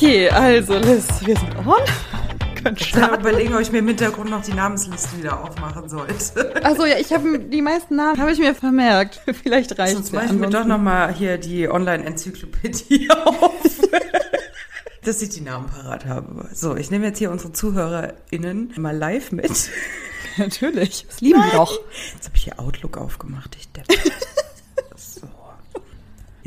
Okay, also Liz, wir sind on. Ich kann überlegen, ob ich mir im Hintergrund noch die Namensliste wieder aufmachen sollte. Achso, ja, ich habe die meisten Namen habe ich mir vermerkt. Vielleicht reicht es. Sonst mache ich mir doch nochmal hier die Online-Enzyklopädie auf. dass ich die Namen parat habe. So, ich nehme jetzt hier unsere ZuhörerInnen mal live mit. Natürlich, das lieben wir doch. Jetzt habe ich hier Outlook aufgemacht. Ich so.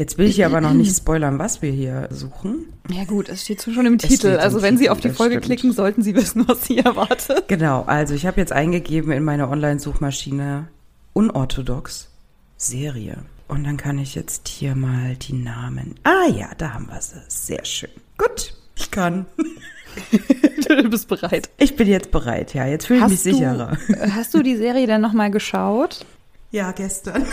Jetzt will ich hier aber noch nicht spoilern, was wir hier suchen. Ja gut, es steht schon im Titel. Also wenn Titel, Sie auf die Folge stimmt. klicken, sollten Sie wissen, was Sie erwartet. Genau, also ich habe jetzt eingegeben in meine Online-Suchmaschine unorthodox Serie. Und dann kann ich jetzt hier mal die Namen. Ah ja, da haben wir sie. Sehr schön. Gut, ich kann. du bist bereit. Ich bin jetzt bereit, ja. Jetzt fühle ich hast mich sicherer. Du, hast du die Serie denn nochmal geschaut? Ja, gestern.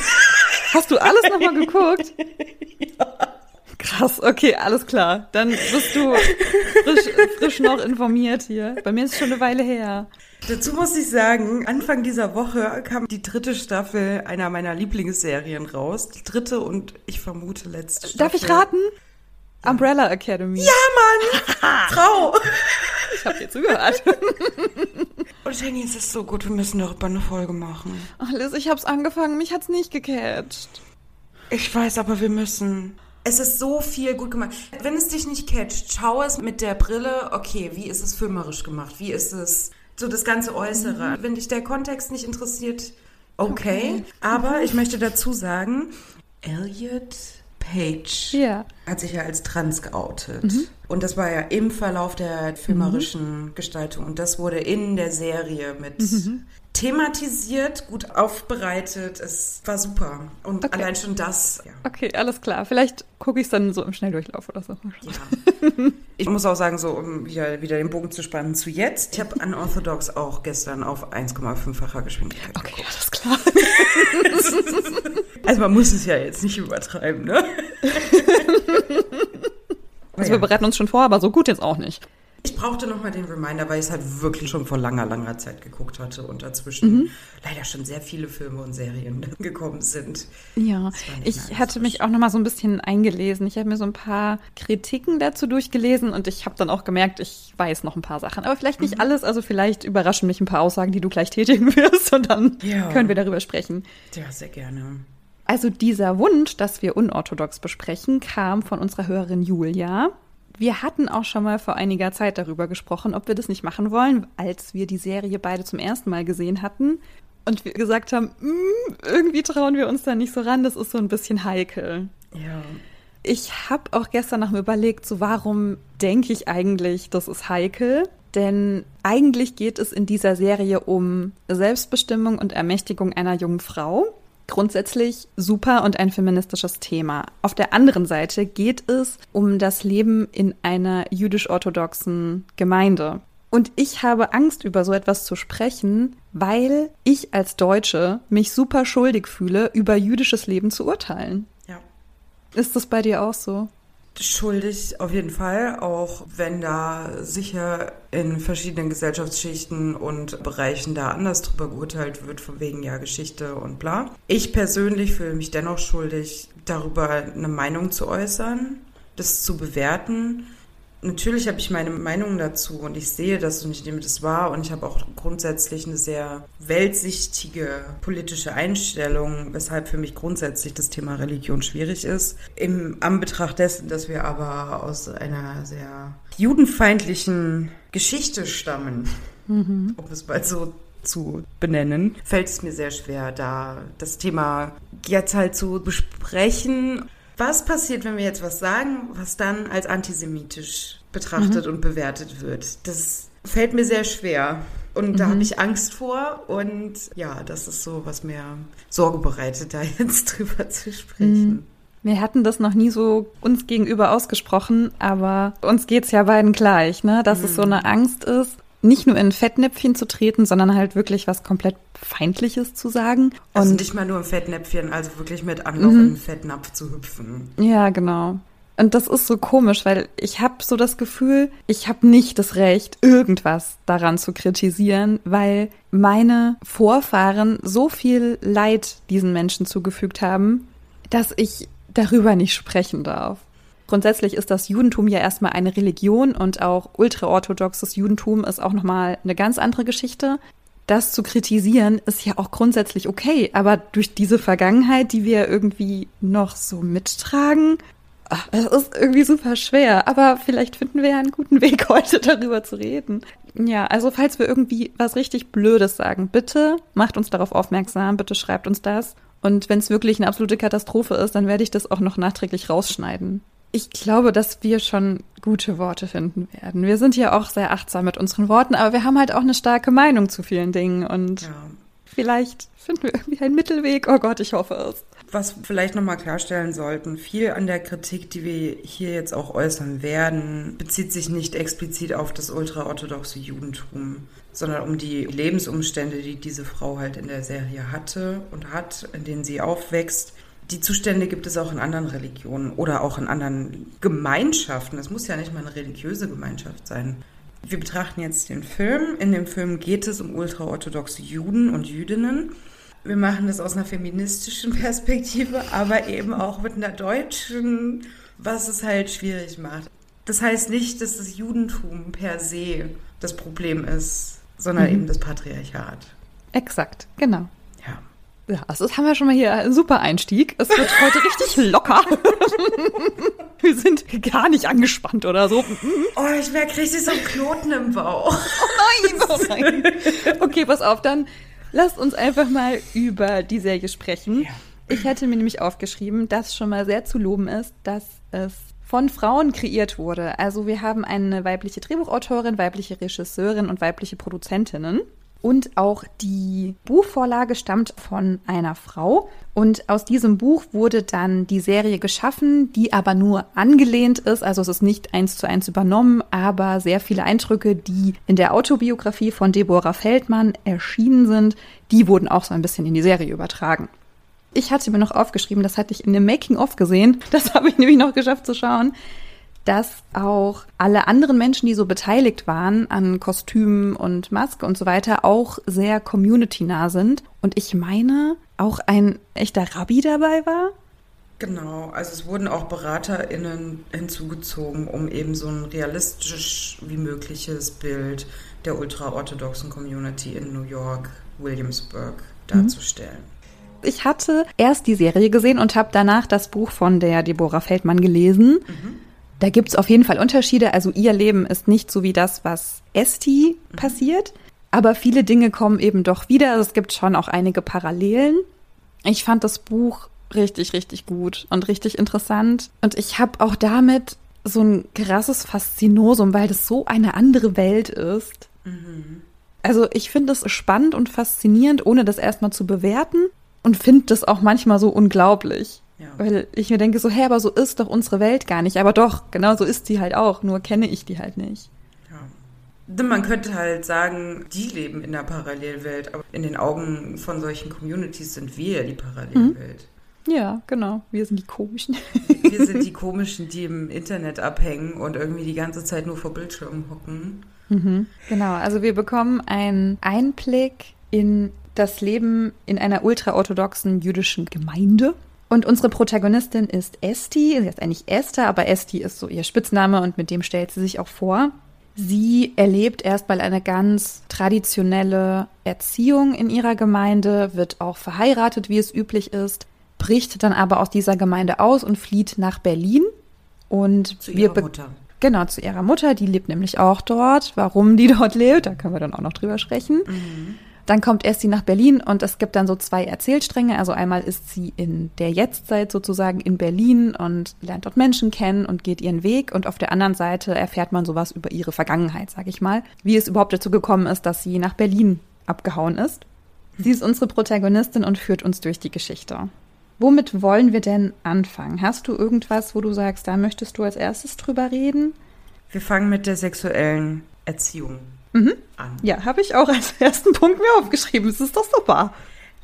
Hast du alles nochmal geguckt? ja. Krass, okay, alles klar. Dann bist du frisch, frisch noch informiert hier. Bei mir ist es schon eine Weile her. Dazu muss ich sagen, Anfang dieser Woche kam die dritte Staffel einer meiner Lieblingsserien raus. Die dritte und ich vermute letzte Staffel. Darf ich raten? Umbrella Academy. Ja, Mann! Frau! Ich hab dir zugehört. Und Jenny, es ist so gut, wir müssen darüber eine Folge machen. Ach, Liz, ich hab's angefangen, mich hat's nicht gecatcht. Ich weiß, aber wir müssen. Es ist so viel gut gemacht. Wenn es dich nicht catcht, schau es mit der Brille, okay, wie ist es filmerisch gemacht? Wie ist es so das ganze Äußere? Mhm. Wenn dich der Kontext nicht interessiert, okay. okay. Aber ich möchte dazu sagen, Elliot Page ja. hat sich ja als trans geoutet. Mhm. Und das war ja im Verlauf der filmerischen mhm. Gestaltung. Und das wurde in der Serie mit mhm. Thematisiert, gut aufbereitet. Es war super. Und okay. allein schon das. Ja. Okay, alles klar. Vielleicht gucke ich es dann so im Schnelldurchlauf oder so. Ja. ich muss auch sagen, so um wieder, wieder den Bogen zu spannen zu jetzt. Ich habe Unorthodox auch gestern auf 1,5-facher Geschwindigkeit Okay, geguckt. alles klar. also man muss es ja jetzt nicht übertreiben, ne? also wir bereiten uns schon vor, aber so gut jetzt auch nicht. Ich brauchte nochmal den Reminder, weil ich es halt wirklich schon vor langer, langer Zeit geguckt hatte und dazwischen mhm. leider schon sehr viele Filme und Serien gekommen sind. Ja, ich hatte mich auch nochmal so ein bisschen eingelesen. Ich habe mir so ein paar Kritiken dazu durchgelesen und ich habe dann auch gemerkt, ich weiß noch ein paar Sachen. Aber vielleicht nicht mhm. alles, also vielleicht überraschen mich ein paar Aussagen, die du gleich tätigen wirst und dann ja. können wir darüber sprechen. Ja, sehr gerne. Also dieser Wunsch, dass wir unorthodox besprechen, kam von unserer Hörerin Julia. Wir hatten auch schon mal vor einiger Zeit darüber gesprochen, ob wir das nicht machen wollen, als wir die Serie beide zum ersten Mal gesehen hatten. Und wir gesagt haben, mm, irgendwie trauen wir uns da nicht so ran, das ist so ein bisschen heikel. Ja. Ich habe auch gestern noch mal überlegt, so warum denke ich eigentlich, das ist heikel? Denn eigentlich geht es in dieser Serie um Selbstbestimmung und Ermächtigung einer jungen Frau grundsätzlich super und ein feministisches Thema. Auf der anderen Seite geht es um das Leben in einer jüdisch-orthodoxen Gemeinde. Und ich habe Angst, über so etwas zu sprechen, weil ich als Deutsche mich super schuldig fühle, über jüdisches Leben zu urteilen. Ja. Ist das bei dir auch so? Schuldig auf jeden Fall, auch wenn da sicher in verschiedenen Gesellschaftsschichten und Bereichen da anders drüber geurteilt wird, von wegen ja Geschichte und bla. Ich persönlich fühle mich dennoch schuldig, darüber eine Meinung zu äußern, das zu bewerten Natürlich habe ich meine Meinung dazu und ich sehe das und ich nehme das wahr und ich habe auch grundsätzlich eine sehr weltsichtige politische Einstellung, weshalb für mich grundsätzlich das Thema Religion schwierig ist. Im Anbetracht dessen, dass wir aber aus einer sehr judenfeindlichen Geschichte stammen, mhm. um es mal so zu benennen, fällt es mir sehr schwer, da das Thema jetzt halt zu besprechen was passiert, wenn wir jetzt was sagen, was dann als antisemitisch betrachtet mhm. und bewertet wird? Das fällt mir sehr schwer. Und mhm. da habe ich Angst vor. Und ja, das ist so, was mir Sorge bereitet, da jetzt drüber zu sprechen. Mhm. Wir hatten das noch nie so uns gegenüber ausgesprochen, aber uns geht es ja beiden gleich, ne? Dass es so mhm. eine Angst ist, nicht nur in Fettnäpfchen zu treten, sondern halt wirklich was komplett Feindliches zu sagen. Also und nicht mal nur im Fettnäpfchen, also wirklich mit Anlauf mhm. in den Fettnapf zu hüpfen. Ja, genau. Und das ist so komisch, weil ich habe so das Gefühl, ich habe nicht das Recht, irgendwas daran zu kritisieren, weil meine Vorfahren so viel Leid diesen Menschen zugefügt haben, dass ich darüber nicht sprechen darf. Grundsätzlich ist das Judentum ja erstmal eine Religion und auch ultraorthodoxes Judentum ist auch nochmal eine ganz andere Geschichte. Das zu kritisieren ist ja auch grundsätzlich okay, aber durch diese Vergangenheit, die wir irgendwie noch so mittragen, es ist irgendwie super schwer, aber vielleicht finden wir ja einen guten Weg heute darüber zu reden. Ja, also falls wir irgendwie was richtig Blödes sagen, bitte macht uns darauf aufmerksam, bitte schreibt uns das. Und wenn es wirklich eine absolute Katastrophe ist, dann werde ich das auch noch nachträglich rausschneiden. Ich glaube, dass wir schon gute Worte finden werden. Wir sind ja auch sehr achtsam mit unseren Worten, aber wir haben halt auch eine starke Meinung zu vielen Dingen und ja. vielleicht finden wir irgendwie einen Mittelweg. Oh Gott, ich hoffe es. Was vielleicht nochmal klarstellen sollten, viel an der Kritik, die wir hier jetzt auch äußern werden, bezieht sich nicht explizit auf das ultraorthodoxe Judentum, sondern um die Lebensumstände, die diese Frau halt in der Serie hatte und hat, in denen sie aufwächst. Die Zustände gibt es auch in anderen Religionen oder auch in anderen Gemeinschaften. Es muss ja nicht mal eine religiöse Gemeinschaft sein. Wir betrachten jetzt den Film. In dem Film geht es um ultraorthodoxe Juden und Jüdinnen wir machen das aus einer feministischen Perspektive, aber eben auch mit einer deutschen, was es halt schwierig macht. Das heißt nicht, dass das Judentum per se das Problem ist, sondern mhm. eben das Patriarchat. Exakt, genau. Ja. Also das haben wir schon mal hier einen super Einstieg. Es wird heute richtig locker. wir sind gar nicht angespannt oder so. Oh, ich merke richtig so einen Knoten im Bauch. Oh nein, oh nein. Okay, pass auf, dann Lasst uns einfach mal über die Serie sprechen. Ja. Ich hätte mir nämlich aufgeschrieben, dass schon mal sehr zu loben ist, dass es von Frauen kreiert wurde. Also wir haben eine weibliche Drehbuchautorin, weibliche Regisseurin und weibliche Produzentinnen. Und auch die Buchvorlage stammt von einer Frau. Und aus diesem Buch wurde dann die Serie geschaffen, die aber nur angelehnt ist. Also es ist nicht eins zu eins übernommen, aber sehr viele Eindrücke, die in der Autobiografie von Deborah Feldmann erschienen sind, die wurden auch so ein bisschen in die Serie übertragen. Ich hatte mir noch aufgeschrieben, das hatte ich in dem Making-of gesehen. Das habe ich nämlich noch geschafft zu schauen dass auch alle anderen Menschen, die so beteiligt waren an Kostümen und Maske und so weiter, auch sehr community-nah sind. Und ich meine, auch ein echter Rabbi dabei war. Genau, also es wurden auch BeraterInnen hinzugezogen, um eben so ein realistisch wie mögliches Bild der ultraorthodoxen Community in New York, Williamsburg darzustellen. Mhm. Ich hatte erst die Serie gesehen und habe danach das Buch von der Deborah Feldmann gelesen. Mhm. Da gibt es auf jeden Fall Unterschiede. Also ihr Leben ist nicht so wie das, was Esti mhm. passiert. Aber viele Dinge kommen eben doch wieder. Also es gibt schon auch einige Parallelen. Ich fand das Buch richtig, richtig gut und richtig interessant. Und ich habe auch damit so ein krasses Faszinosum, weil das so eine andere Welt ist. Mhm. Also ich finde es spannend und faszinierend, ohne das erstmal zu bewerten. Und finde das auch manchmal so unglaublich. Ja. Weil ich mir denke, so, hä, aber so ist doch unsere Welt gar nicht. Aber doch, genau so ist sie halt auch, nur kenne ich die halt nicht. Ja. Man könnte halt sagen, die leben in der Parallelwelt, aber in den Augen von solchen Communities sind wir die Parallelwelt. Mhm. Ja, genau. Wir sind die Komischen. Wir sind die Komischen, die im Internet abhängen und irgendwie die ganze Zeit nur vor Bildschirmen hocken. Mhm. Genau, also wir bekommen einen Einblick in das Leben in einer ultraorthodoxen jüdischen Gemeinde. Und unsere Protagonistin ist Esti. Sie heißt eigentlich Esther, aber Esti ist so ihr Spitzname und mit dem stellt sie sich auch vor. Sie erlebt erstmal eine ganz traditionelle Erziehung in ihrer Gemeinde, wird auch verheiratet, wie es üblich ist, bricht dann aber aus dieser Gemeinde aus und flieht nach Berlin. Und zu ihrer Mutter. Genau, zu ihrer Mutter, die lebt nämlich auch dort. Warum die dort lebt, da können wir dann auch noch drüber sprechen. Mhm. Dann kommt Esti nach Berlin und es gibt dann so zwei Erzählstränge. Also einmal ist sie in der Jetztzeit sozusagen in Berlin und lernt dort Menschen kennen und geht ihren Weg. Und auf der anderen Seite erfährt man sowas über ihre Vergangenheit, sag ich mal. Wie es überhaupt dazu gekommen ist, dass sie nach Berlin abgehauen ist. Sie ist unsere Protagonistin und führt uns durch die Geschichte. Womit wollen wir denn anfangen? Hast du irgendwas, wo du sagst, da möchtest du als erstes drüber reden? Wir fangen mit der sexuellen Erziehung mhm. an. Ja, habe ich auch als ersten Punkt mir aufgeschrieben. Es ist doch super.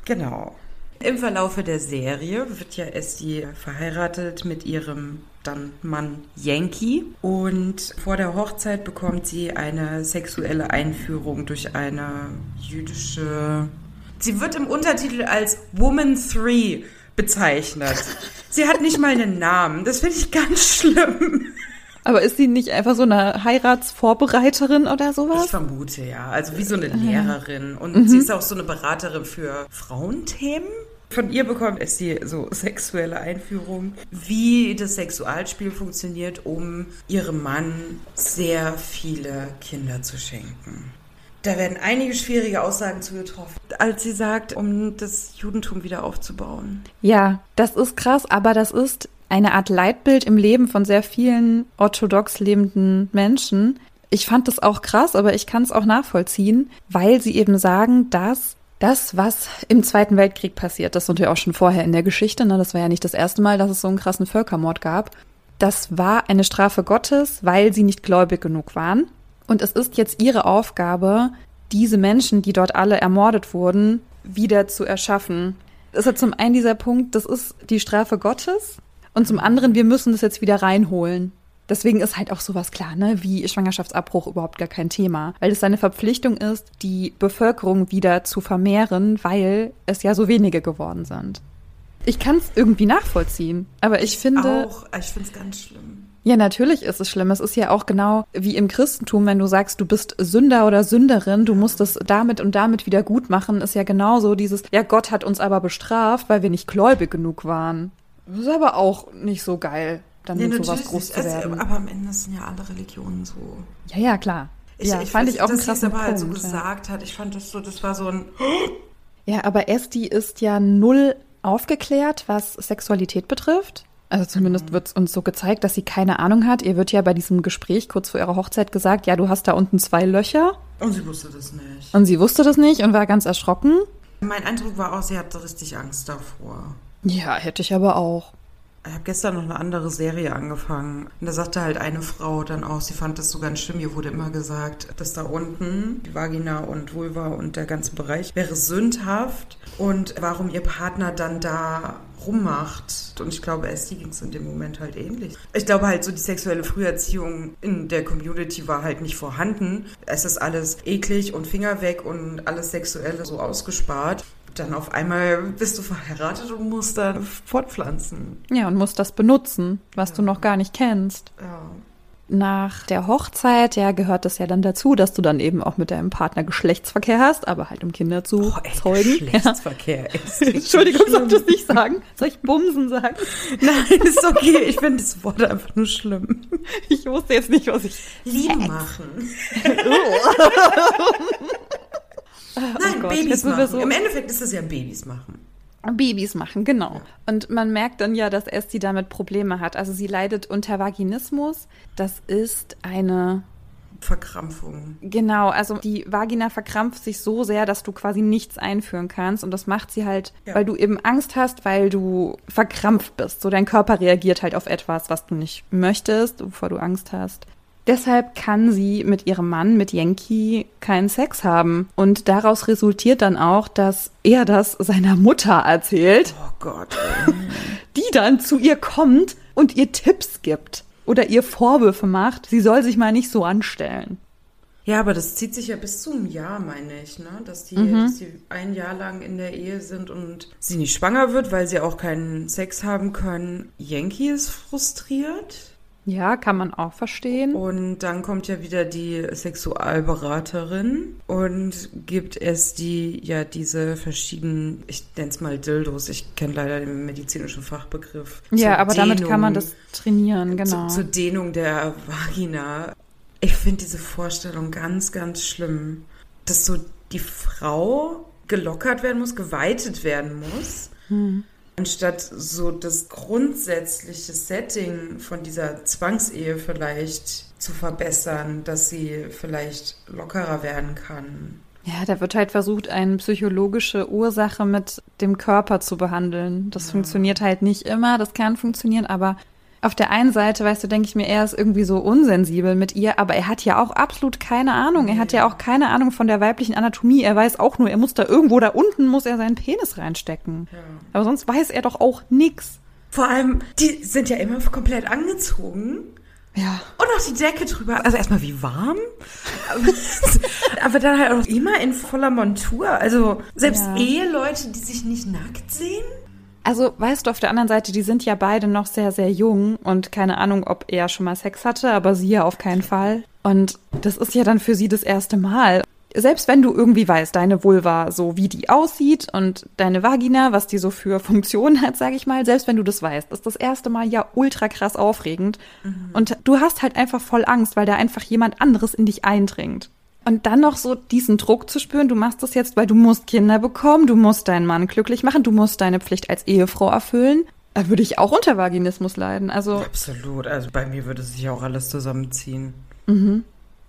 Genau. Im Verlaufe der Serie wird ja Essie verheiratet mit ihrem dann Mann Yankee und vor der Hochzeit bekommt sie eine sexuelle Einführung durch eine jüdische. Sie wird im Untertitel als Woman 3 bezeichnet. Sie hat nicht mal einen Namen. Das finde ich ganz schlimm. Aber ist sie nicht einfach so eine Heiratsvorbereiterin oder sowas? Ich vermute ja. Also wie so eine Lehrerin. Und mhm. sie ist auch so eine Beraterin für Frauenthemen. Von ihr bekommt es die so sexuelle Einführung, wie das Sexualspiel funktioniert, um ihrem Mann sehr viele Kinder zu schenken. Da werden einige schwierige Aussagen zugetroffen, als sie sagt, um das Judentum wieder aufzubauen. Ja, das ist krass, aber das ist eine Art Leitbild im Leben von sehr vielen orthodox lebenden Menschen. Ich fand das auch krass, aber ich kann es auch nachvollziehen, weil sie eben sagen, dass das, was im Zweiten Weltkrieg passiert, das sind ja auch schon vorher in der Geschichte, ne, das war ja nicht das erste Mal, dass es so einen krassen Völkermord gab, das war eine Strafe Gottes, weil sie nicht gläubig genug waren. Und es ist jetzt ihre Aufgabe, diese Menschen, die dort alle ermordet wurden, wieder zu erschaffen. Das ist zum einen dieser Punkt, das ist die Strafe Gottes und zum anderen, wir müssen das jetzt wieder reinholen. Deswegen ist halt auch sowas klar, ne, wie Schwangerschaftsabbruch überhaupt gar kein Thema, weil es seine Verpflichtung ist, die Bevölkerung wieder zu vermehren, weil es ja so wenige geworden sind. Ich kann es irgendwie nachvollziehen, aber ich, ich finde auch, ich finde es ganz schlimm. Ja, natürlich ist es schlimm. Es ist ja auch genau wie im Christentum, wenn du sagst, du bist Sünder oder Sünderin, du musst es damit und damit wieder gut machen, ist ja genauso dieses, ja, Gott hat uns aber bestraft, weil wir nicht gläubig genug waren. Das ist aber auch nicht so geil, dann ja, mit sowas groß zu werden. Also, aber am Ende sind ja alle Religionen so. Ja, ja, klar. Ich, ja, ich fand ich auch dass krassen aber halt so gesagt hat. Ich fand das so, das war so ein. Ja, aber Esti ist ja null aufgeklärt, was Sexualität betrifft. Also zumindest wird es uns so gezeigt, dass sie keine Ahnung hat. Ihr wird ja bei diesem Gespräch kurz vor ihrer Hochzeit gesagt, ja, du hast da unten zwei Löcher. Und sie wusste das nicht. Und sie wusste das nicht und war ganz erschrocken. Mein Eindruck war auch, sie hatte richtig Angst davor. Ja, hätte ich aber auch. Ich habe gestern noch eine andere Serie angefangen. Und da sagte halt eine Frau dann auch, sie fand das so ganz schlimm. Ihr wurde immer gesagt, dass da unten die Vagina und Vulva und der ganze Bereich wäre sündhaft. Und warum ihr Partner dann da rummacht. Und ich glaube, Esti ging es in dem Moment halt ähnlich. Ich glaube halt so, die sexuelle Früherziehung in der Community war halt nicht vorhanden. Es ist alles eklig und Finger weg und alles Sexuelle so ausgespart dann auf einmal bist du verheiratet und musst dann fortpflanzen. Ja, und musst das benutzen, was ja. du noch gar nicht kennst. Ja. Nach der Hochzeit, ja, gehört es ja dann dazu, dass du dann eben auch mit deinem Partner Geschlechtsverkehr hast, aber halt um Kinder zu Boah, ey, zeugen. Geschlechtsverkehr ja. ist Entschuldigung, soll ich das nicht sagen? Soll ich Bumsen sagen? Nein, ist okay. Ich finde das Wort einfach nur schlimm. Ich wusste jetzt nicht, was ich. Liebe machen. Oh Nein, oh Babys machen. So Im Endeffekt ist es ja Babys machen. Babys machen, genau. Und man merkt dann ja, dass Esti damit Probleme hat. Also sie leidet unter Vaginismus. Das ist eine Verkrampfung. Genau, also die Vagina verkrampft sich so sehr, dass du quasi nichts einführen kannst. Und das macht sie halt, ja. weil du eben Angst hast, weil du verkrampft bist. So dein Körper reagiert halt auf etwas, was du nicht möchtest, wovor du Angst hast. Deshalb kann sie mit ihrem Mann, mit Yankee, keinen Sex haben. Und daraus resultiert dann auch, dass er das seiner Mutter erzählt. Oh Gott. Die dann zu ihr kommt und ihr Tipps gibt. Oder ihr Vorwürfe macht, sie soll sich mal nicht so anstellen. Ja, aber das zieht sich ja bis zu einem Jahr, meine ich, ne? Dass die, mhm. dass die ein Jahr lang in der Ehe sind und sie nicht schwanger wird, weil sie auch keinen Sex haben können. Yankee ist frustriert. Ja, kann man auch verstehen. Und dann kommt ja wieder die Sexualberaterin und gibt es die, ja, diese verschiedenen, ich nenne es mal Dildos, ich kenne leider den medizinischen Fachbegriff. Ja, aber Dehnung, damit kann man das trainieren, genau. Zu, zur Dehnung der Vagina. Ich finde diese Vorstellung ganz, ganz schlimm, dass so die Frau gelockert werden muss, geweitet werden muss. Hm anstatt so das grundsätzliche Setting von dieser Zwangsehe vielleicht zu verbessern, dass sie vielleicht lockerer werden kann. Ja, da wird halt versucht, eine psychologische Ursache mit dem Körper zu behandeln. Das ja. funktioniert halt nicht immer, das kann funktionieren, aber auf der einen Seite, weißt du, denke ich mir, er ist irgendwie so unsensibel mit ihr, aber er hat ja auch absolut keine Ahnung. Er hat ja auch keine Ahnung von der weiblichen Anatomie. Er weiß auch nur, er muss da irgendwo da unten, muss er seinen Penis reinstecken. Ja. Aber sonst weiß er doch auch nix. Vor allem, die sind ja immer komplett angezogen. Ja. Und noch die Decke drüber. Also erstmal wie warm. aber dann halt auch immer in voller Montur. Also selbst ja. Eheleute, die sich nicht nackt sehen. Also, weißt du, auf der anderen Seite, die sind ja beide noch sehr, sehr jung und keine Ahnung, ob er schon mal Sex hatte, aber sie ja auf keinen Fall. Und das ist ja dann für sie das erste Mal. Selbst wenn du irgendwie weißt, deine Vulva, so wie die aussieht und deine Vagina, was die so für Funktionen hat, sag ich mal, selbst wenn du das weißt, ist das erste Mal ja ultra krass aufregend. Mhm. Und du hast halt einfach voll Angst, weil da einfach jemand anderes in dich eindringt. Und dann noch so diesen Druck zu spüren, du machst das jetzt, weil du musst Kinder bekommen, du musst deinen Mann glücklich machen, du musst deine Pflicht als Ehefrau erfüllen. Da würde ich auch unter Vaginismus leiden. Also Absolut. Also bei mir würde sich auch alles zusammenziehen. Mhm.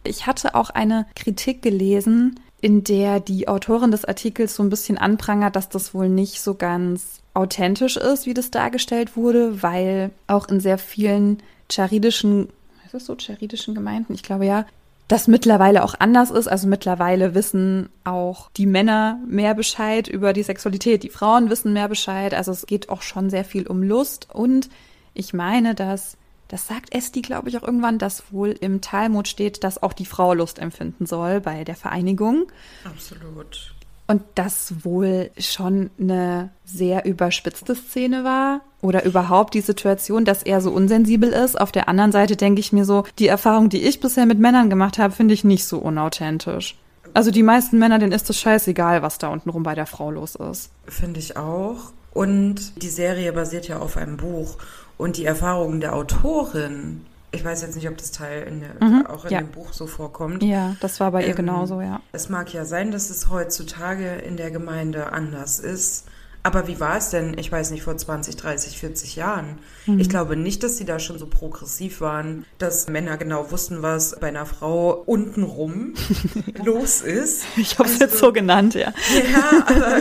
Ich hatte auch eine Kritik gelesen, in der die Autorin des Artikels so ein bisschen anprangert, dass das wohl nicht so ganz authentisch ist, wie das dargestellt wurde, weil auch in sehr vielen charidischen, ist das so, charidischen Gemeinden, ich glaube ja, das mittlerweile auch anders ist. Also mittlerweile wissen auch die Männer mehr Bescheid über die Sexualität, die Frauen wissen mehr Bescheid. Also es geht auch schon sehr viel um Lust. Und ich meine, dass, das sagt Esti, glaube ich, auch irgendwann, dass wohl im Talmud steht, dass auch die Frau Lust empfinden soll bei der Vereinigung. Absolut. Und das wohl schon eine sehr überspitzte Szene war oder überhaupt die Situation, dass er so unsensibel ist. Auf der anderen Seite denke ich mir so, die Erfahrung, die ich bisher mit Männern gemacht habe, finde ich nicht so unauthentisch. Also die meisten Männer, denen ist es scheißegal, was da untenrum bei der Frau los ist. Finde ich auch. Und die Serie basiert ja auf einem Buch. Und die Erfahrungen der Autorin ich weiß jetzt nicht, ob das Teil in der, mhm, auch in ja. dem Buch so vorkommt. Ja, das war bei ihr ähm, genauso, ja. Es mag ja sein, dass es heutzutage in der Gemeinde anders ist. Aber wie war es denn, ich weiß nicht, vor 20, 30, 40 Jahren? Mhm. Ich glaube nicht, dass sie da schon so progressiv waren, dass Männer genau wussten, was bei einer Frau untenrum los ist. Ich habe es also, jetzt so genannt, ja. Ja, aber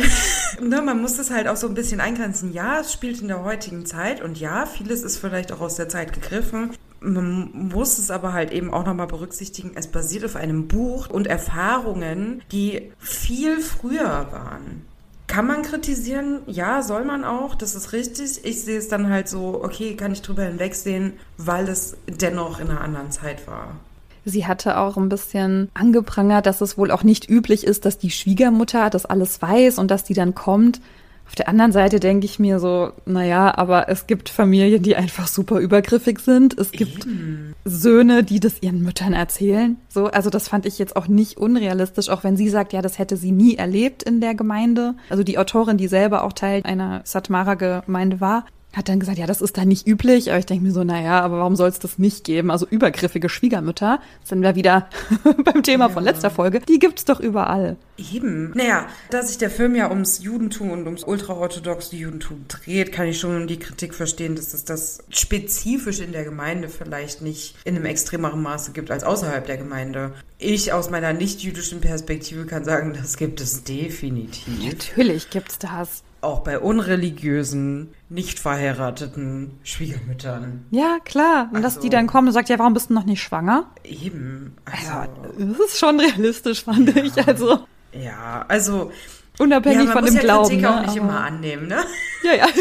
ne, man muss das halt auch so ein bisschen eingrenzen. Ja, es spielt in der heutigen Zeit und ja, vieles ist vielleicht auch aus der Zeit gegriffen. Man muss es aber halt eben auch nochmal berücksichtigen, es basiert auf einem Buch und Erfahrungen, die viel früher waren. Kann man kritisieren? Ja, soll man auch. Das ist richtig. Ich sehe es dann halt so, okay, kann ich drüber hinwegsehen, weil es dennoch in einer anderen Zeit war. Sie hatte auch ein bisschen angeprangert, dass es wohl auch nicht üblich ist, dass die Schwiegermutter das alles weiß und dass die dann kommt. Auf der anderen Seite denke ich mir so, naja, aber es gibt Familien, die einfach super übergriffig sind. Es gibt Eben. Söhne, die das ihren Müttern erzählen. So, also das fand ich jetzt auch nicht unrealistisch, auch wenn sie sagt, ja, das hätte sie nie erlebt in der Gemeinde. Also die Autorin, die selber auch Teil einer Satmara-Gemeinde war, hat dann gesagt, ja, das ist da nicht üblich. Aber ich denke mir so, naja, aber warum soll es das nicht geben? Also übergriffige Schwiegermütter, sind wir wieder beim Thema ja. von letzter Folge, die gibt's doch überall. Eben. Naja, da sich der Film ja ums Judentum und ums ultraorthodoxe Judentum dreht, kann ich schon die Kritik verstehen, dass es das spezifisch in der Gemeinde vielleicht nicht in einem extremeren Maße gibt als außerhalb der Gemeinde. Ich aus meiner nicht-jüdischen Perspektive kann sagen, das gibt es definitiv. Natürlich gibt's das auch bei unreligiösen, nicht verheirateten Schwiegermüttern. Ja, klar. Und also, dass die dann kommen und sagt, ja, warum bist du noch nicht schwanger? Eben. Also, also das ist schon realistisch, fand ja, ich. Also. Ja, also. Unabhängig ja, von dem ja Glauben. Kritik ne? auch nicht Aber, immer annehmen, ne? Ja, ja.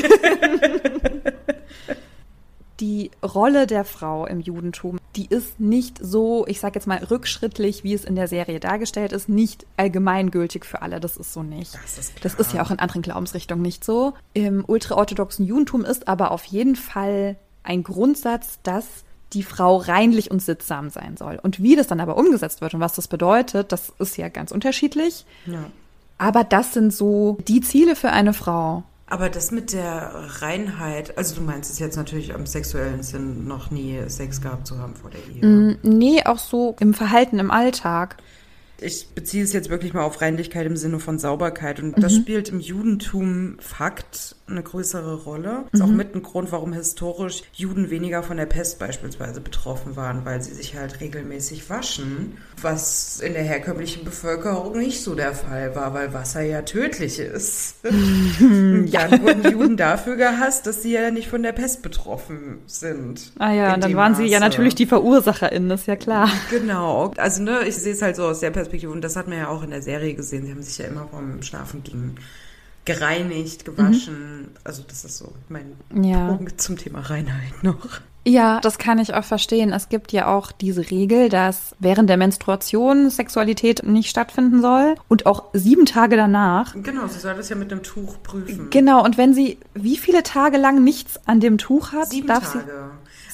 die Rolle der Frau im Judentum, die ist nicht so, ich sag jetzt mal, rückschrittlich, wie es in der Serie dargestellt ist, nicht allgemeingültig für alle. Das ist so nicht. Das ist, klar. das ist ja auch in anderen Glaubensrichtungen nicht so. Im ultraorthodoxen Judentum ist aber auf jeden Fall ein Grundsatz, dass die Frau reinlich und sittsam sein soll. Und wie das dann aber umgesetzt wird und was das bedeutet, das ist ja ganz unterschiedlich. Ja. Aber das sind so die Ziele für eine Frau. Aber das mit der Reinheit, also du meinst es jetzt natürlich im sexuellen Sinn, noch nie Sex gehabt zu haben vor der Ehe? Mm, nee, auch so im Verhalten im Alltag ich beziehe es jetzt wirklich mal auf Reinlichkeit im Sinne von Sauberkeit. Und das mhm. spielt im Judentum Fakt eine größere Rolle. Das ist auch mhm. mit ein Grund, warum historisch Juden weniger von der Pest beispielsweise betroffen waren, weil sie sich halt regelmäßig waschen, was in der herkömmlichen Bevölkerung nicht so der Fall war, weil Wasser ja tödlich ist. ja. Dann wurden Juden dafür gehasst, dass sie ja nicht von der Pest betroffen sind. Ah ja, dann waren Maße. sie ja natürlich die VerursacherInnen, ist ja klar. Genau. Also ne, ich sehe es halt so aus der Perspektive und das hat man ja auch in der Serie gesehen. Sie haben sich ja immer vom Schlafen gegen gereinigt, gewaschen. Mhm. Also das ist so mein ja. Punkt zum Thema Reinheit noch. Ja, das kann ich auch verstehen. Es gibt ja auch diese Regel, dass während der Menstruation Sexualität nicht stattfinden soll und auch sieben Tage danach. Genau, sie soll das ja mit einem Tuch prüfen. Genau, und wenn sie wie viele Tage lang nichts an dem Tuch hat, sieben darf Tage. sie.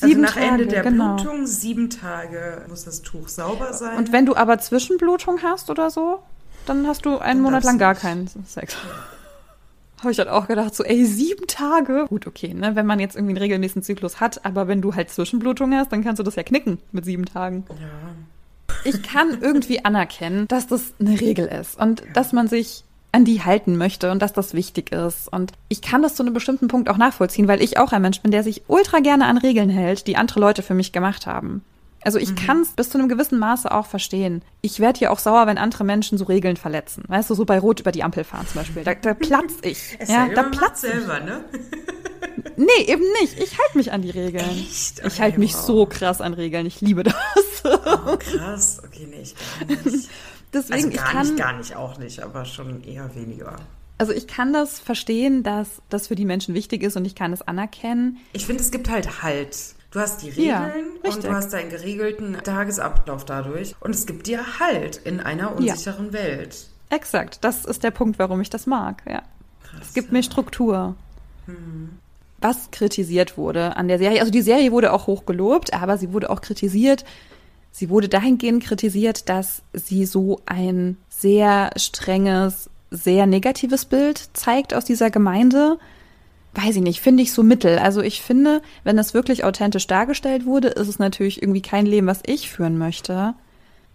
Also Sieben nach Ende Tage, der genau. Blutung, sieben Tage muss das Tuch sauber sein. Und wenn du aber Zwischenblutung hast oder so, dann hast du einen Monat lang gar keinen Sex. Habe ich halt auch gedacht, so, ey, sieben Tage. Gut, okay, ne, wenn man jetzt irgendwie einen regelmäßigen Zyklus hat, aber wenn du halt Zwischenblutung hast, dann kannst du das ja knicken mit sieben Tagen. ja. Ich kann irgendwie anerkennen, dass das eine Regel ist und dass man sich an die halten möchte und dass das wichtig ist. Und ich kann das zu einem bestimmten Punkt auch nachvollziehen, weil ich auch ein Mensch bin, der sich ultra gerne an Regeln hält, die andere Leute für mich gemacht haben. Also ich kann es bis zu einem gewissen Maße auch verstehen. Ich werde ja auch sauer, wenn andere Menschen so Regeln verletzen. Weißt du, so bei Rot über die Ampel fahren zum Beispiel. Da, da platz ich. Es ja, da platz ich. selber, ne? Nee, eben nicht. Ich halte mich an die Regeln. Echt? Ich Okay, halte mich wow. so krass an Regeln. Ich liebe das. Oh, krass. Okay, nee, ich gar nicht. Deswegen, Also ich gar kann, nicht, gar nicht, auch nicht, aber schon eher weniger. Also ich kann das verstehen, dass das für die Menschen wichtig ist und ich kann es anerkennen. Ich finde, es gibt halt Halt. Du hast die Ja, Regeln und richtig. du hast deinen geregelten Tagesablauf dadurch. Und es gibt dir Halt in einer unsicheren Welt. Exakt, das ist der Punkt, warum ich das mag. Ja. Krass, Es gibt ja. mir Struktur. Was kritisiert wurde an der Serie, also die Serie wurde auch hoch gelobt, aber sie wurde auch kritisiert. Sie wurde dahingehend kritisiert, dass sie so ein sehr strenges, sehr negatives Bild zeigt aus dieser Gemeinde. Weiß ich nicht, finde ich so mittel. Also ich finde, wenn es wirklich authentisch dargestellt wurde, ist es natürlich irgendwie kein Leben, was ich führen möchte.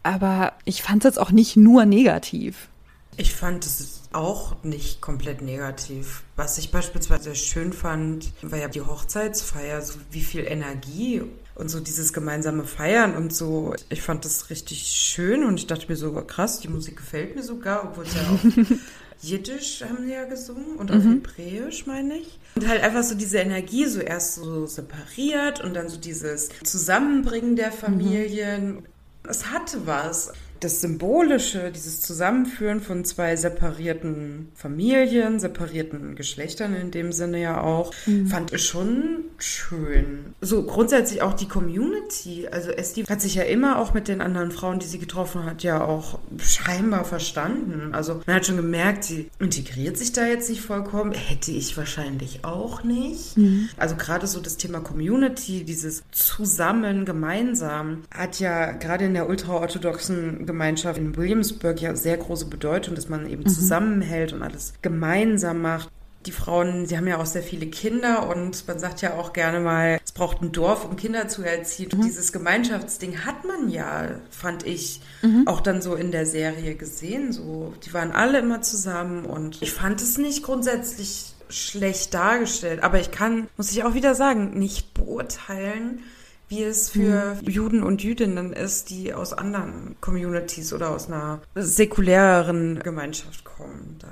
Aber ich fand es jetzt auch nicht nur negativ. Ich fand es auch nicht komplett negativ. Was ich beispielsweise schön fand, war ja die Hochzeitsfeier, so wie viel Energie und so dieses gemeinsame Feiern und so. Ich fand das richtig schön und ich dachte mir so, krass, die Musik gefällt mir sogar, obwohl es ja auch Jiddisch haben die ja gesungen und auch Hebräisch, meine ich. Und halt einfach so diese Energie so erst so separiert und dann so dieses Zusammenbringen der Familien. Es hatte was. Das Symbolische, dieses Zusammenführen von zwei separierten Familien, separierten Geschlechtern in dem Sinne ja auch, fand ich schon schön. So grundsätzlich auch die Community. Also Esti hat sich ja immer auch mit den anderen Frauen, die sie getroffen hat, ja auch scheinbar verstanden. Also man hat schon gemerkt, sie integriert sich da jetzt nicht vollkommen. Hätte ich wahrscheinlich auch nicht. Also gerade so das Thema Community, dieses Zusammen, gemeinsam, hat ja gerade in der ultraorthodoxen Gemeinschaft in Williamsburg ja sehr große Bedeutung, dass man eben zusammenhält und alles gemeinsam macht. Die Frauen, sie haben ja auch sehr viele Kinder und man sagt ja auch gerne mal, es braucht ein Dorf, um Kinder zu erziehen. Und dieses Gemeinschaftsding hat man ja, fand ich, auch dann so in der Serie gesehen. So, die waren alle immer zusammen und ich fand es nicht grundsätzlich schlecht dargestellt. Aber ich kann, muss ich auch wieder sagen, nicht beurteilen, wie es für Juden und Jüdinnen ist, die aus anderen Communities oder aus einer säkuläreren Gemeinschaft kommen. Da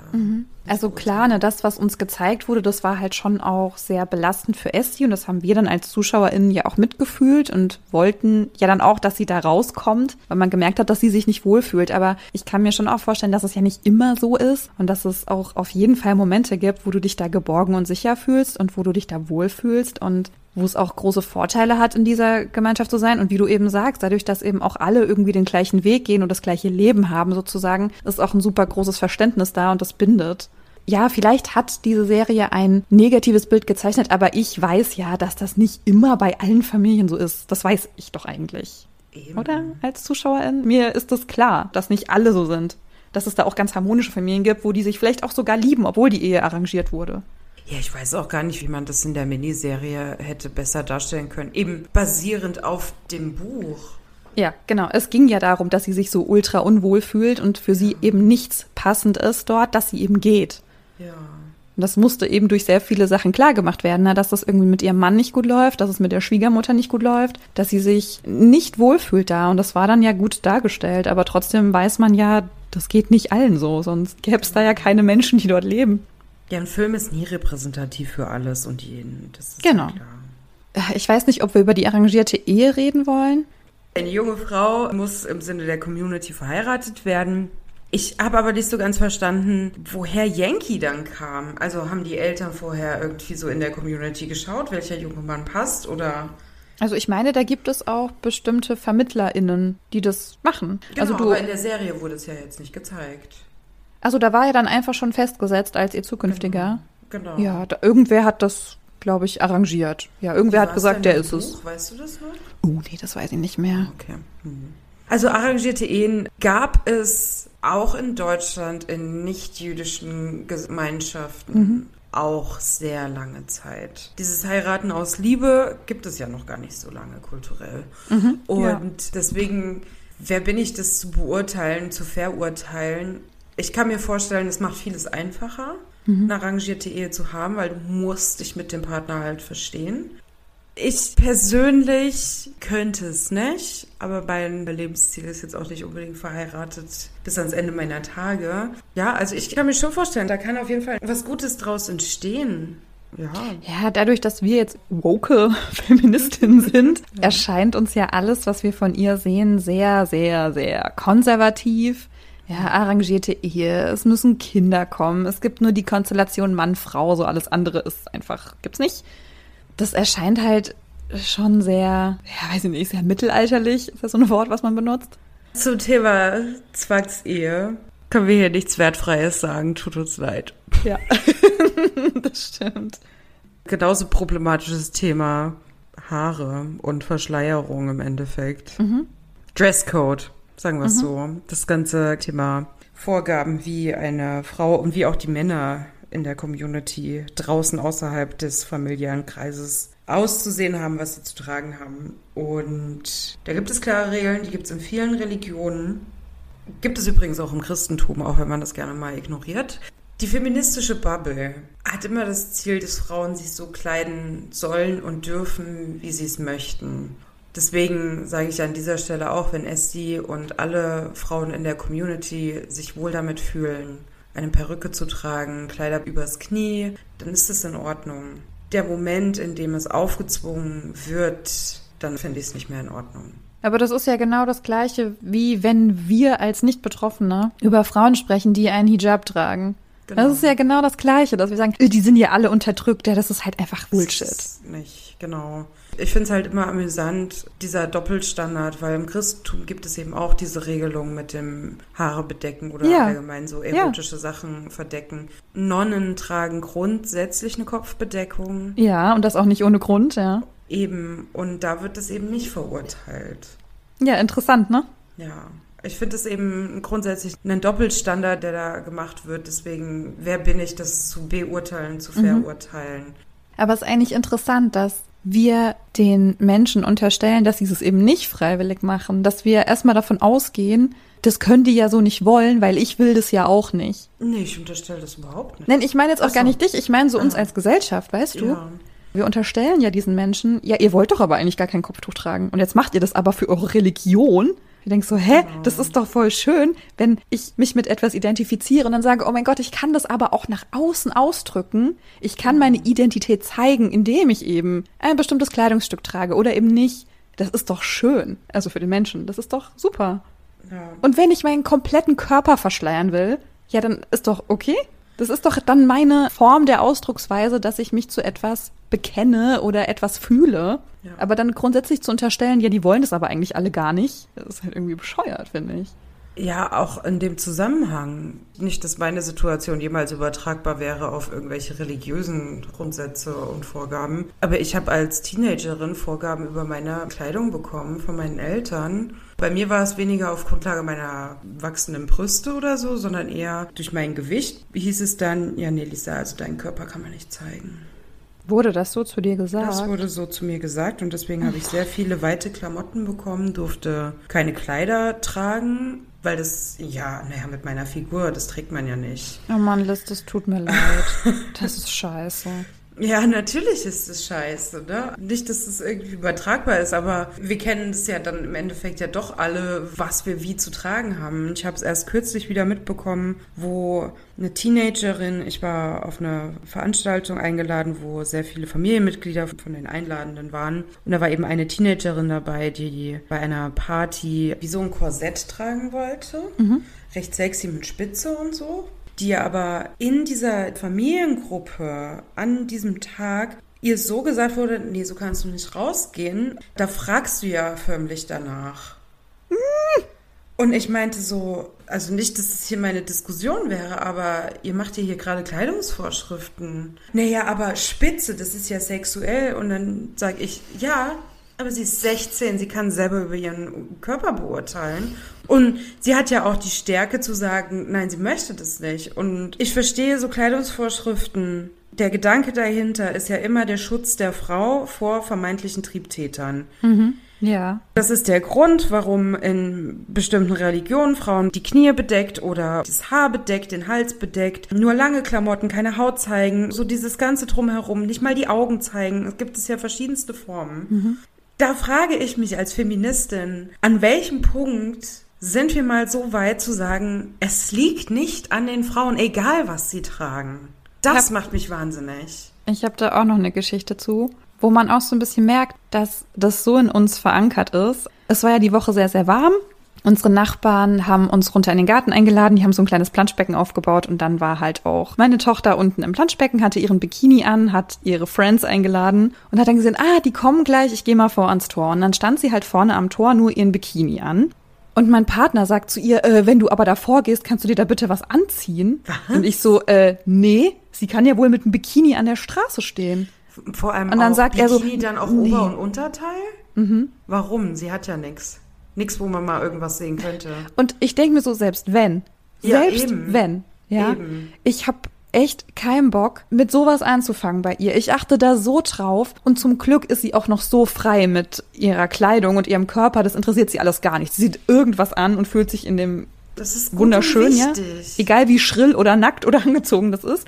Also klar, ne, das, was uns gezeigt wurde, das war halt schon auch sehr belastend für Essie und das haben wir dann als ZuschauerInnen ja auch mitgefühlt und wollten ja dann auch, dass sie da rauskommt, weil man gemerkt hat, dass sie sich nicht wohlfühlt. Aber ich kann mir schon auch vorstellen, dass es ja nicht immer so ist und dass es auch auf jeden Fall Momente gibt, wo du dich da geborgen und sicher fühlst und wo du dich da wohlfühlst und wo es auch große Vorteile hat, in dieser Gemeinschaft zu sein. Und wie du eben sagst, dadurch, dass eben auch alle irgendwie den gleichen Weg gehen und das gleiche Leben haben sozusagen, ist auch ein super großes Verständnis da und das bindet. Ja, vielleicht hat diese Serie ein negatives Bild gezeichnet, aber ich weiß ja, dass das nicht immer bei allen Familien so ist. Das weiß ich doch eigentlich. eben. Oder? Als Zuschauerin? Mir ist das klar, dass nicht alle so sind. Dass es da auch ganz harmonische Familien gibt, wo die sich vielleicht auch sogar lieben, obwohl die Ehe arrangiert wurde. Ja, ich weiß auch gar nicht, wie man das in der Miniserie hätte besser darstellen können. Eben basierend auf dem Buch. Ja, genau. Es ging ja darum, dass sie sich so ultra unwohl fühlt und für sie eben nichts passend ist dort, dass sie eben geht. Ja. Und das musste eben durch sehr viele Sachen klargemacht werden, ne? dass das irgendwie mit ihrem Mann nicht gut läuft, dass es mit der Schwiegermutter nicht gut läuft, dass sie sich nicht wohlfühlt da. Und das war dann ja gut dargestellt. Aber trotzdem weiß man ja, das geht nicht allen so, sonst gäbe es da ja keine Menschen, die dort leben. Ja, ein Film ist nie repräsentativ für alles und jeden. Das ist Genau. klar. Ich weiß nicht, ob wir über die arrangierte Ehe reden wollen. Eine junge Frau muss im Sinne der Community verheiratet werden. Ich habe aber nicht so ganz verstanden, woher Yankee dann kam. Also haben die Eltern vorher irgendwie so in der Community geschaut, welcher junge Mann passt oder Also ich meine, da gibt es auch bestimmte VermittlerInnen, die das machen. Genau, also du, aber in der Serie wurde es ja jetzt nicht gezeigt. also da war ja dann einfach schon festgesetzt als ihr zukünftiger. Genau. Ja, da, irgendwer hat das, glaube ich, arrangiert. Ja, irgendwer hat gesagt, der ist es. Buch? Weißt du das noch? Oh, nee, das weiß ich nicht mehr. Okay. Mhm. Also arrangierte Ehen gab es auch in Deutschland in nicht-jüdischen Gemeinschaften Mhm. auch sehr lange Zeit. Dieses Heiraten aus Liebe gibt es ja noch gar nicht so lange kulturell. Und ja. deswegen, wer bin ich, das zu beurteilen, zu verurteilen? Ich kann mir vorstellen, es macht vieles einfacher, eine arrangierte Ehe zu haben, weil du musst dich mit dem Partner halt verstehen. Ich persönlich könnte es nicht, aber mein Lebensziel ist jetzt auch nicht unbedingt verheiratet bis ans Ende meiner Tage. Ja, also ich kann mir schon vorstellen, da kann auf jeden Fall was Gutes draus entstehen. Ja. Ja, dadurch, dass wir jetzt woke Feministinnen sind, erscheint uns ja alles, was wir von ihr sehen, sehr, sehr, sehr konservativ. Ja, arrangierte Ehe, es müssen Kinder kommen, es gibt nur die Konstellation Mann-Frau, so alles andere ist einfach, gibt's nicht. Das erscheint halt schon sehr, ja, weiß ich nicht, sehr mittelalterlich. Ist das so ein Wort, was man benutzt? Zum Thema Zwangsehe können wir hier nichts Wertfreies sagen, tut uns leid. Ja, das stimmt. Genauso problematisches Thema Haare und Verschleierung im Endeffekt. Dresscode, sagen wir es so. Das ganze Thema Vorgaben, wie eine Frau und wie auch die Männer in der Community draußen außerhalb des familiären Kreises auszusehen haben, was sie zu tragen haben. Und da gibt es klare Regeln, die gibt es in vielen Religionen. Gibt es übrigens auch im Christentum, auch wenn man das gerne mal ignoriert. Die feministische Bubble hat immer das Ziel, dass Frauen sich so kleiden sollen und dürfen, wie sie es möchten. Deswegen sage ich an dieser Stelle auch, wenn Essie und alle Frauen in der Community sich wohl damit fühlen, eine Perücke zu tragen, Kleider übers Knie, dann ist das in Ordnung. Der Moment, in dem es aufgezwungen wird, dann finde ich es nicht mehr in Ordnung. Aber das ist ja genau das Gleiche, wie wenn wir als Nicht-Betroffene über Frauen sprechen, die einen Hijab tragen. Genau. Das ist ja genau das Gleiche, dass wir sagen, "Äh, die sind ja alle unterdrückt. Ja, das ist halt einfach Bullshit. Das ist nicht, genau. Ich finde es halt immer amüsant, dieser Doppelstandard, weil im Christentum gibt es eben auch diese Regelung mit dem Haare bedecken oder Ja. allgemein so erotische Sachen verdecken. Nonnen tragen grundsätzlich eine Kopfbedeckung. Ja, und das auch nicht ohne Grund, ja. Eben, und da wird es eben nicht verurteilt. Ja, interessant, ne? Ja. Ich finde es eben grundsätzlich ein Doppelstandard, der da gemacht wird. Deswegen, wer bin ich, das zu beurteilen, zu verurteilen? Aber es ist eigentlich interessant, dass wir den Menschen unterstellen, dass sie es eben nicht freiwillig machen, dass wir erstmal davon ausgehen, das können die ja so nicht wollen, weil ich will das ja auch nicht. Nee, ich unterstelle das überhaupt nicht. Nein, ich meine jetzt auch Ach gar so. nicht dich, ich meine so uns Ah. als Gesellschaft, weißt du? Ja. Wir unterstellen ja diesen Menschen, ja, ihr wollt doch aber eigentlich gar kein Kopftuch tragen. Und jetzt macht ihr das aber für eure Religion. Ich denke so, hä, Genau. das ist doch voll schön, wenn ich mich mit etwas identifiziere und dann sage, oh mein Gott, ich kann das aber auch nach außen ausdrücken. Ich kann meine Identität zeigen, indem ich eben ein bestimmtes Kleidungsstück trage oder eben nicht. Das ist doch schön. Also für den Menschen. Das ist doch super. Ja. Und wenn ich meinen kompletten Körper verschleiern will, ja, dann ist doch okay. Das ist doch dann meine Form der Ausdrucksweise, dass ich mich zu etwas bekenne oder etwas fühle. Ja. Aber dann grundsätzlich zu unterstellen, ja, die wollen das aber eigentlich alle gar nicht, das ist halt irgendwie bescheuert, finde ich. Ja, auch in dem Zusammenhang. Nicht, dass meine Situation jemals übertragbar wäre auf irgendwelche religiösen Grundsätze und Vorgaben. Aber ich habe als Teenagerin Vorgaben über meine Kleidung bekommen von meinen Eltern. Bei mir war es weniger auf Grundlage meiner wachsenden Brüste oder so, sondern eher durch mein Gewicht. Hieß es dann, ja, nee, Lisa, also deinen Körper kann man nicht zeigen. Wurde das so zu dir gesagt? Das wurde so zu mir gesagt und deswegen habe ich sehr viele weite Klamotten bekommen, durfte keine Kleider tragen, weil das, ja, naja, mit meiner Figur, das trägt man ja nicht. oh Mann, Liz, das tut mir leid. Das ist scheiße. Ja, natürlich ist es scheiße, ne? Nicht, dass es irgendwie übertragbar ist, aber wir kennen es ja dann im Endeffekt ja doch alle, was wir wie zu tragen haben. Ich habe es erst kürzlich wieder mitbekommen, wo eine Teenagerin, ich war auf eine Veranstaltung eingeladen, wo sehr viele Familienmitglieder von den Einladenden waren. Und da war eben eine Teenagerin dabei, die bei einer Party wie so ein Korsett tragen wollte. Recht sexy mit Spitze und so die aber in dieser Familiengruppe an diesem Tag ihr so gesagt wurde, nee, so kannst du nicht rausgehen, da fragst du ja förmlich danach. Und ich meinte so, also nicht, dass es hier meine Diskussion wäre, aber ihr macht ja hier gerade Kleidungsvorschriften. Naja, aber Spitze, das ist ja sexuell. Und dann sage ich, ja, aber sie ist 16, sie kann selber über ihren Körper beurteilen. Und sie hat ja auch die Stärke zu sagen, nein, sie möchte das nicht. Und ich verstehe so Kleidungsvorschriften. Der Gedanke dahinter ist ja immer der Schutz der Frau vor vermeintlichen Triebtätern. Mhm. Ja. Das ist der Grund, warum in bestimmten Religionen Frauen die Knie bedeckt oder das Haar bedeckt, den Hals bedeckt, nur lange Klamotten, keine Haut zeigen, so dieses ganze drumherum, nicht mal die Augen zeigen. Es gibt es ja verschiedenste Formen. Mhm. Da frage ich mich als Feministin, an welchem Punkt sind wir mal so weit zu sagen, es liegt nicht an den Frauen, egal was sie tragen. Das macht mich wahnsinnig. Ich habe da auch noch eine Geschichte zu wo man auch so ein bisschen merkt, dass das so in uns verankert ist. Es war ja die Woche sehr, sehr warm. Unsere Nachbarn haben uns runter in den Garten eingeladen, die haben so ein kleines Planschbecken aufgebaut und dann war halt auch meine Tochter unten im Planschbecken, hatte ihren Bikini an, hat ihre Friends eingeladen und hat dann gesehen, ah, die kommen gleich, ich gehe mal vor ans Tor. Und dann stand sie halt vorne am Tor nur ihren Bikini an. Und mein Partner sagt zu ihr, äh, wenn du aber davor gehst, kannst du dir da bitte was anziehen? Was? Und ich so, äh, nee, sie kann ja wohl mit einem Bikini an der Straße stehen. Vor allem und dann auch sagt Bikini er so, dann auch nee. Ober- und Unterteil? Mhm. Warum? Sie hat ja nichts. Nichts, wo man mal irgendwas sehen könnte. Und ich denke mir so, selbst wenn. Ja, selbst eben. wenn. Ja. Eben. Ich habe echt keinen Bock, mit sowas anzufangen bei ihr. Ich achte da so drauf und zum Glück ist sie auch noch so frei mit ihrer Kleidung und ihrem Körper. Das interessiert sie alles gar nicht. Sie sieht irgendwas an und fühlt sich in dem das ist wunderschön, ja. Egal wie schrill oder nackt oder angezogen das ist.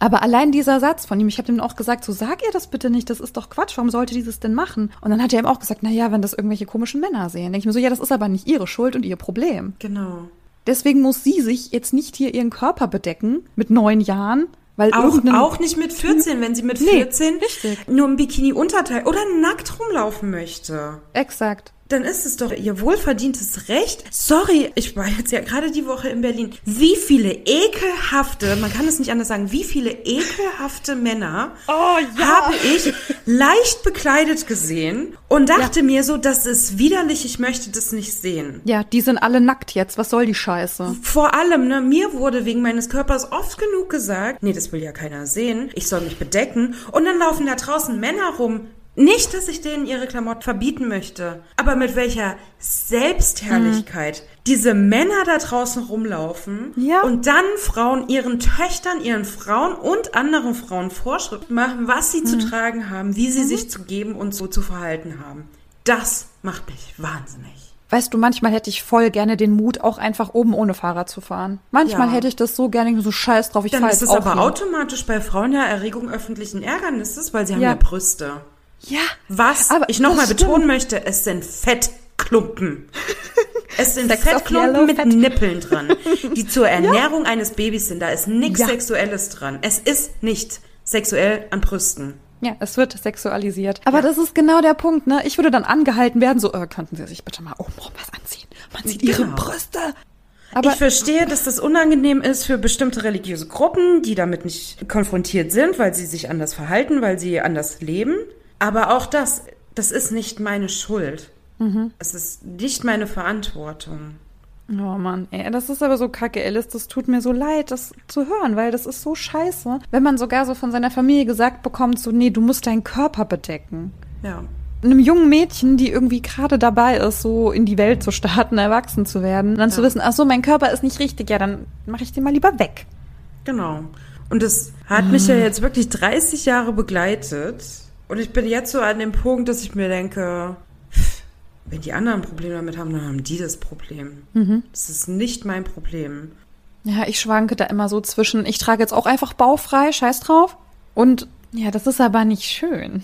Aber allein dieser Satz von ihm, ich habe ihm auch gesagt, so sag ihr das bitte nicht, das ist doch Quatsch, warum sollte dieses denn machen? Und dann hat er ihm auch gesagt, na ja, wenn das irgendwelche komischen Männer sehen. Denke ich mir so, ja, das ist aber nicht ihre Schuld und ihr Problem. Genau. Deswegen muss sie sich jetzt nicht hier ihren Körper bedecken mit neun Jahren, weil auch, auch nicht mit 14, wenn sie mit 14 nee, nur im Bikini-Unterteil oder nackt rumlaufen möchte. Exakt dann ist es doch ihr wohlverdientes Recht. Sorry, ich war jetzt ja gerade die Woche in Berlin. Wie viele ekelhafte, man kann es nicht anders sagen, wie viele ekelhafte Männer oh, ja. habe ich leicht bekleidet gesehen und dachte ja. mir so, das ist widerlich, ich möchte das nicht sehen. Ja, die sind alle nackt jetzt, was soll die Scheiße? Vor allem, ne, mir wurde wegen meines Körpers oft genug gesagt, nee, das will ja keiner sehen, ich soll mich bedecken und dann laufen da draußen Männer rum, nicht, dass ich denen ihre Klamotten verbieten möchte, aber mit welcher Selbstherrlichkeit mhm. diese Männer da draußen rumlaufen ja. und dann Frauen ihren Töchtern, ihren Frauen und anderen Frauen Vorschriften machen, was sie mhm. zu tragen haben, wie sie mhm. sich zu geben und so zu verhalten haben. Das macht mich wahnsinnig. Weißt du, manchmal hätte ich voll gerne den Mut, auch einfach oben ohne Fahrrad zu fahren. Manchmal ja. hätte ich das so gerne, so scheiß drauf, ich Dann ist es aber hin. automatisch bei Frauen ja Erregung öffentlichen Ärgernisses, weil sie haben ja, ja Brüste. Ja. Was aber ich nochmal betonen möchte, es sind Fettklumpen. Es sind Fettklumpen mit Fett. Nippeln dran, die zur Ernährung ja. eines Babys sind. Da ist nichts ja. Sexuelles dran. Es ist nicht sexuell an Brüsten. Ja, es wird sexualisiert. Aber ja. das ist genau der Punkt, ne? Ich würde dann angehalten werden, so, äh, könnten Sie sich bitte mal obenrum was anziehen? Man sieht genau. Ihre Brüste. Aber ich verstehe, dass das unangenehm ist für bestimmte religiöse Gruppen, die damit nicht konfrontiert sind, weil sie sich anders verhalten, weil sie anders leben. Aber auch das, das ist nicht meine Schuld. Mhm. Es ist nicht meine Verantwortung. Oh Mann, ey, das ist aber so kacke, Alice. Das tut mir so leid, das zu hören, weil das ist so scheiße. Wenn man sogar so von seiner Familie gesagt bekommt, so, nee, du musst deinen Körper bedecken. Ja. Einem jungen Mädchen, die irgendwie gerade dabei ist, so in die Welt zu starten, erwachsen zu werden, dann ja. zu wissen, ach so, mein Körper ist nicht richtig, ja, dann mache ich den mal lieber weg. Genau. Und das hat mich ja jetzt wirklich 30 Jahre begleitet. Und ich bin jetzt so an dem Punkt, dass ich mir denke, wenn die anderen Probleme damit haben, dann haben die das Problem. Mhm. Das ist nicht mein Problem. Ja, ich schwanke da immer so zwischen, ich trage jetzt auch einfach baufrei, scheiß drauf. Und ja, das ist aber nicht schön.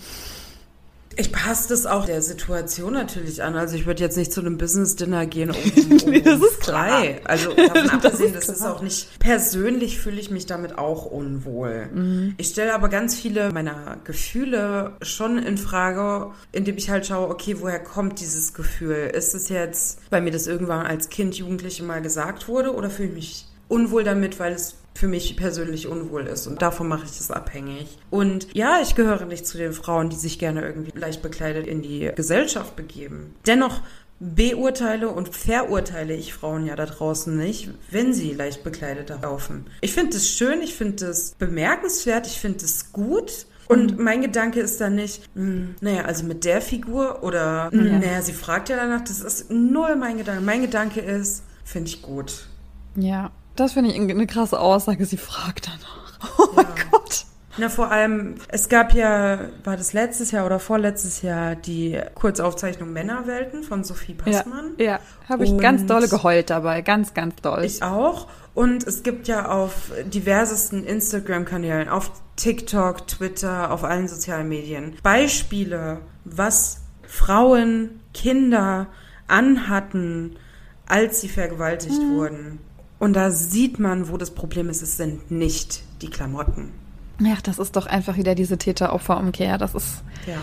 Ich passe das auch der Situation natürlich an. Also ich würde jetzt nicht zu einem Business-Dinner gehen, um, um, nee, das ist klar. Also davon abgesehen, das, ist, das ist, auch nicht, persönlich fühle ich mich damit auch unwohl. Mhm. Ich stelle aber ganz viele meiner Gefühle schon in Frage, indem ich halt schaue, okay, woher kommt dieses Gefühl? Ist es jetzt, weil mir das irgendwann als Kind, Jugendliche mal gesagt wurde oder fühle ich mich unwohl damit, weil es für mich persönlich unwohl ist. Und davon mache ich es abhängig. Und ja, ich gehöre nicht zu den Frauen, die sich gerne irgendwie leicht bekleidet in die Gesellschaft begeben. Dennoch beurteile und verurteile ich Frauen ja da draußen nicht, wenn sie leicht bekleidet laufen. Ich finde es schön, ich finde es bemerkenswert, ich finde es gut. Und mhm. mein Gedanke ist dann nicht, mh, hm, naja, also mit der Figur oder, ja. naja, sie fragt ja danach, das ist null mein Gedanke. Mein Gedanke ist, finde ich gut. Ja, das finde ich eine krasse Aussage. Sie fragt danach. Oh ja. mein Gott. Na, vor allem, es gab ja, war das letztes Jahr oder vorletztes Jahr die Kurzaufzeichnung Männerwelten von Sophie Passmann. Ja, ja. habe ich Und ganz dolle geheult dabei, ganz, ganz doll. Ich auch. Und es gibt ja auf diversesten Instagram-Kanälen, auf TikTok, Twitter, auf allen sozialen Medien Beispiele, was Frauen, Kinder anhatten, als sie vergewaltigt mhm. wurden. Und da sieht man, wo das Problem ist. Es sind nicht die Klamotten. Ja, das ist doch einfach wieder diese Täter-Opfer-Umkehr. Das ist ja.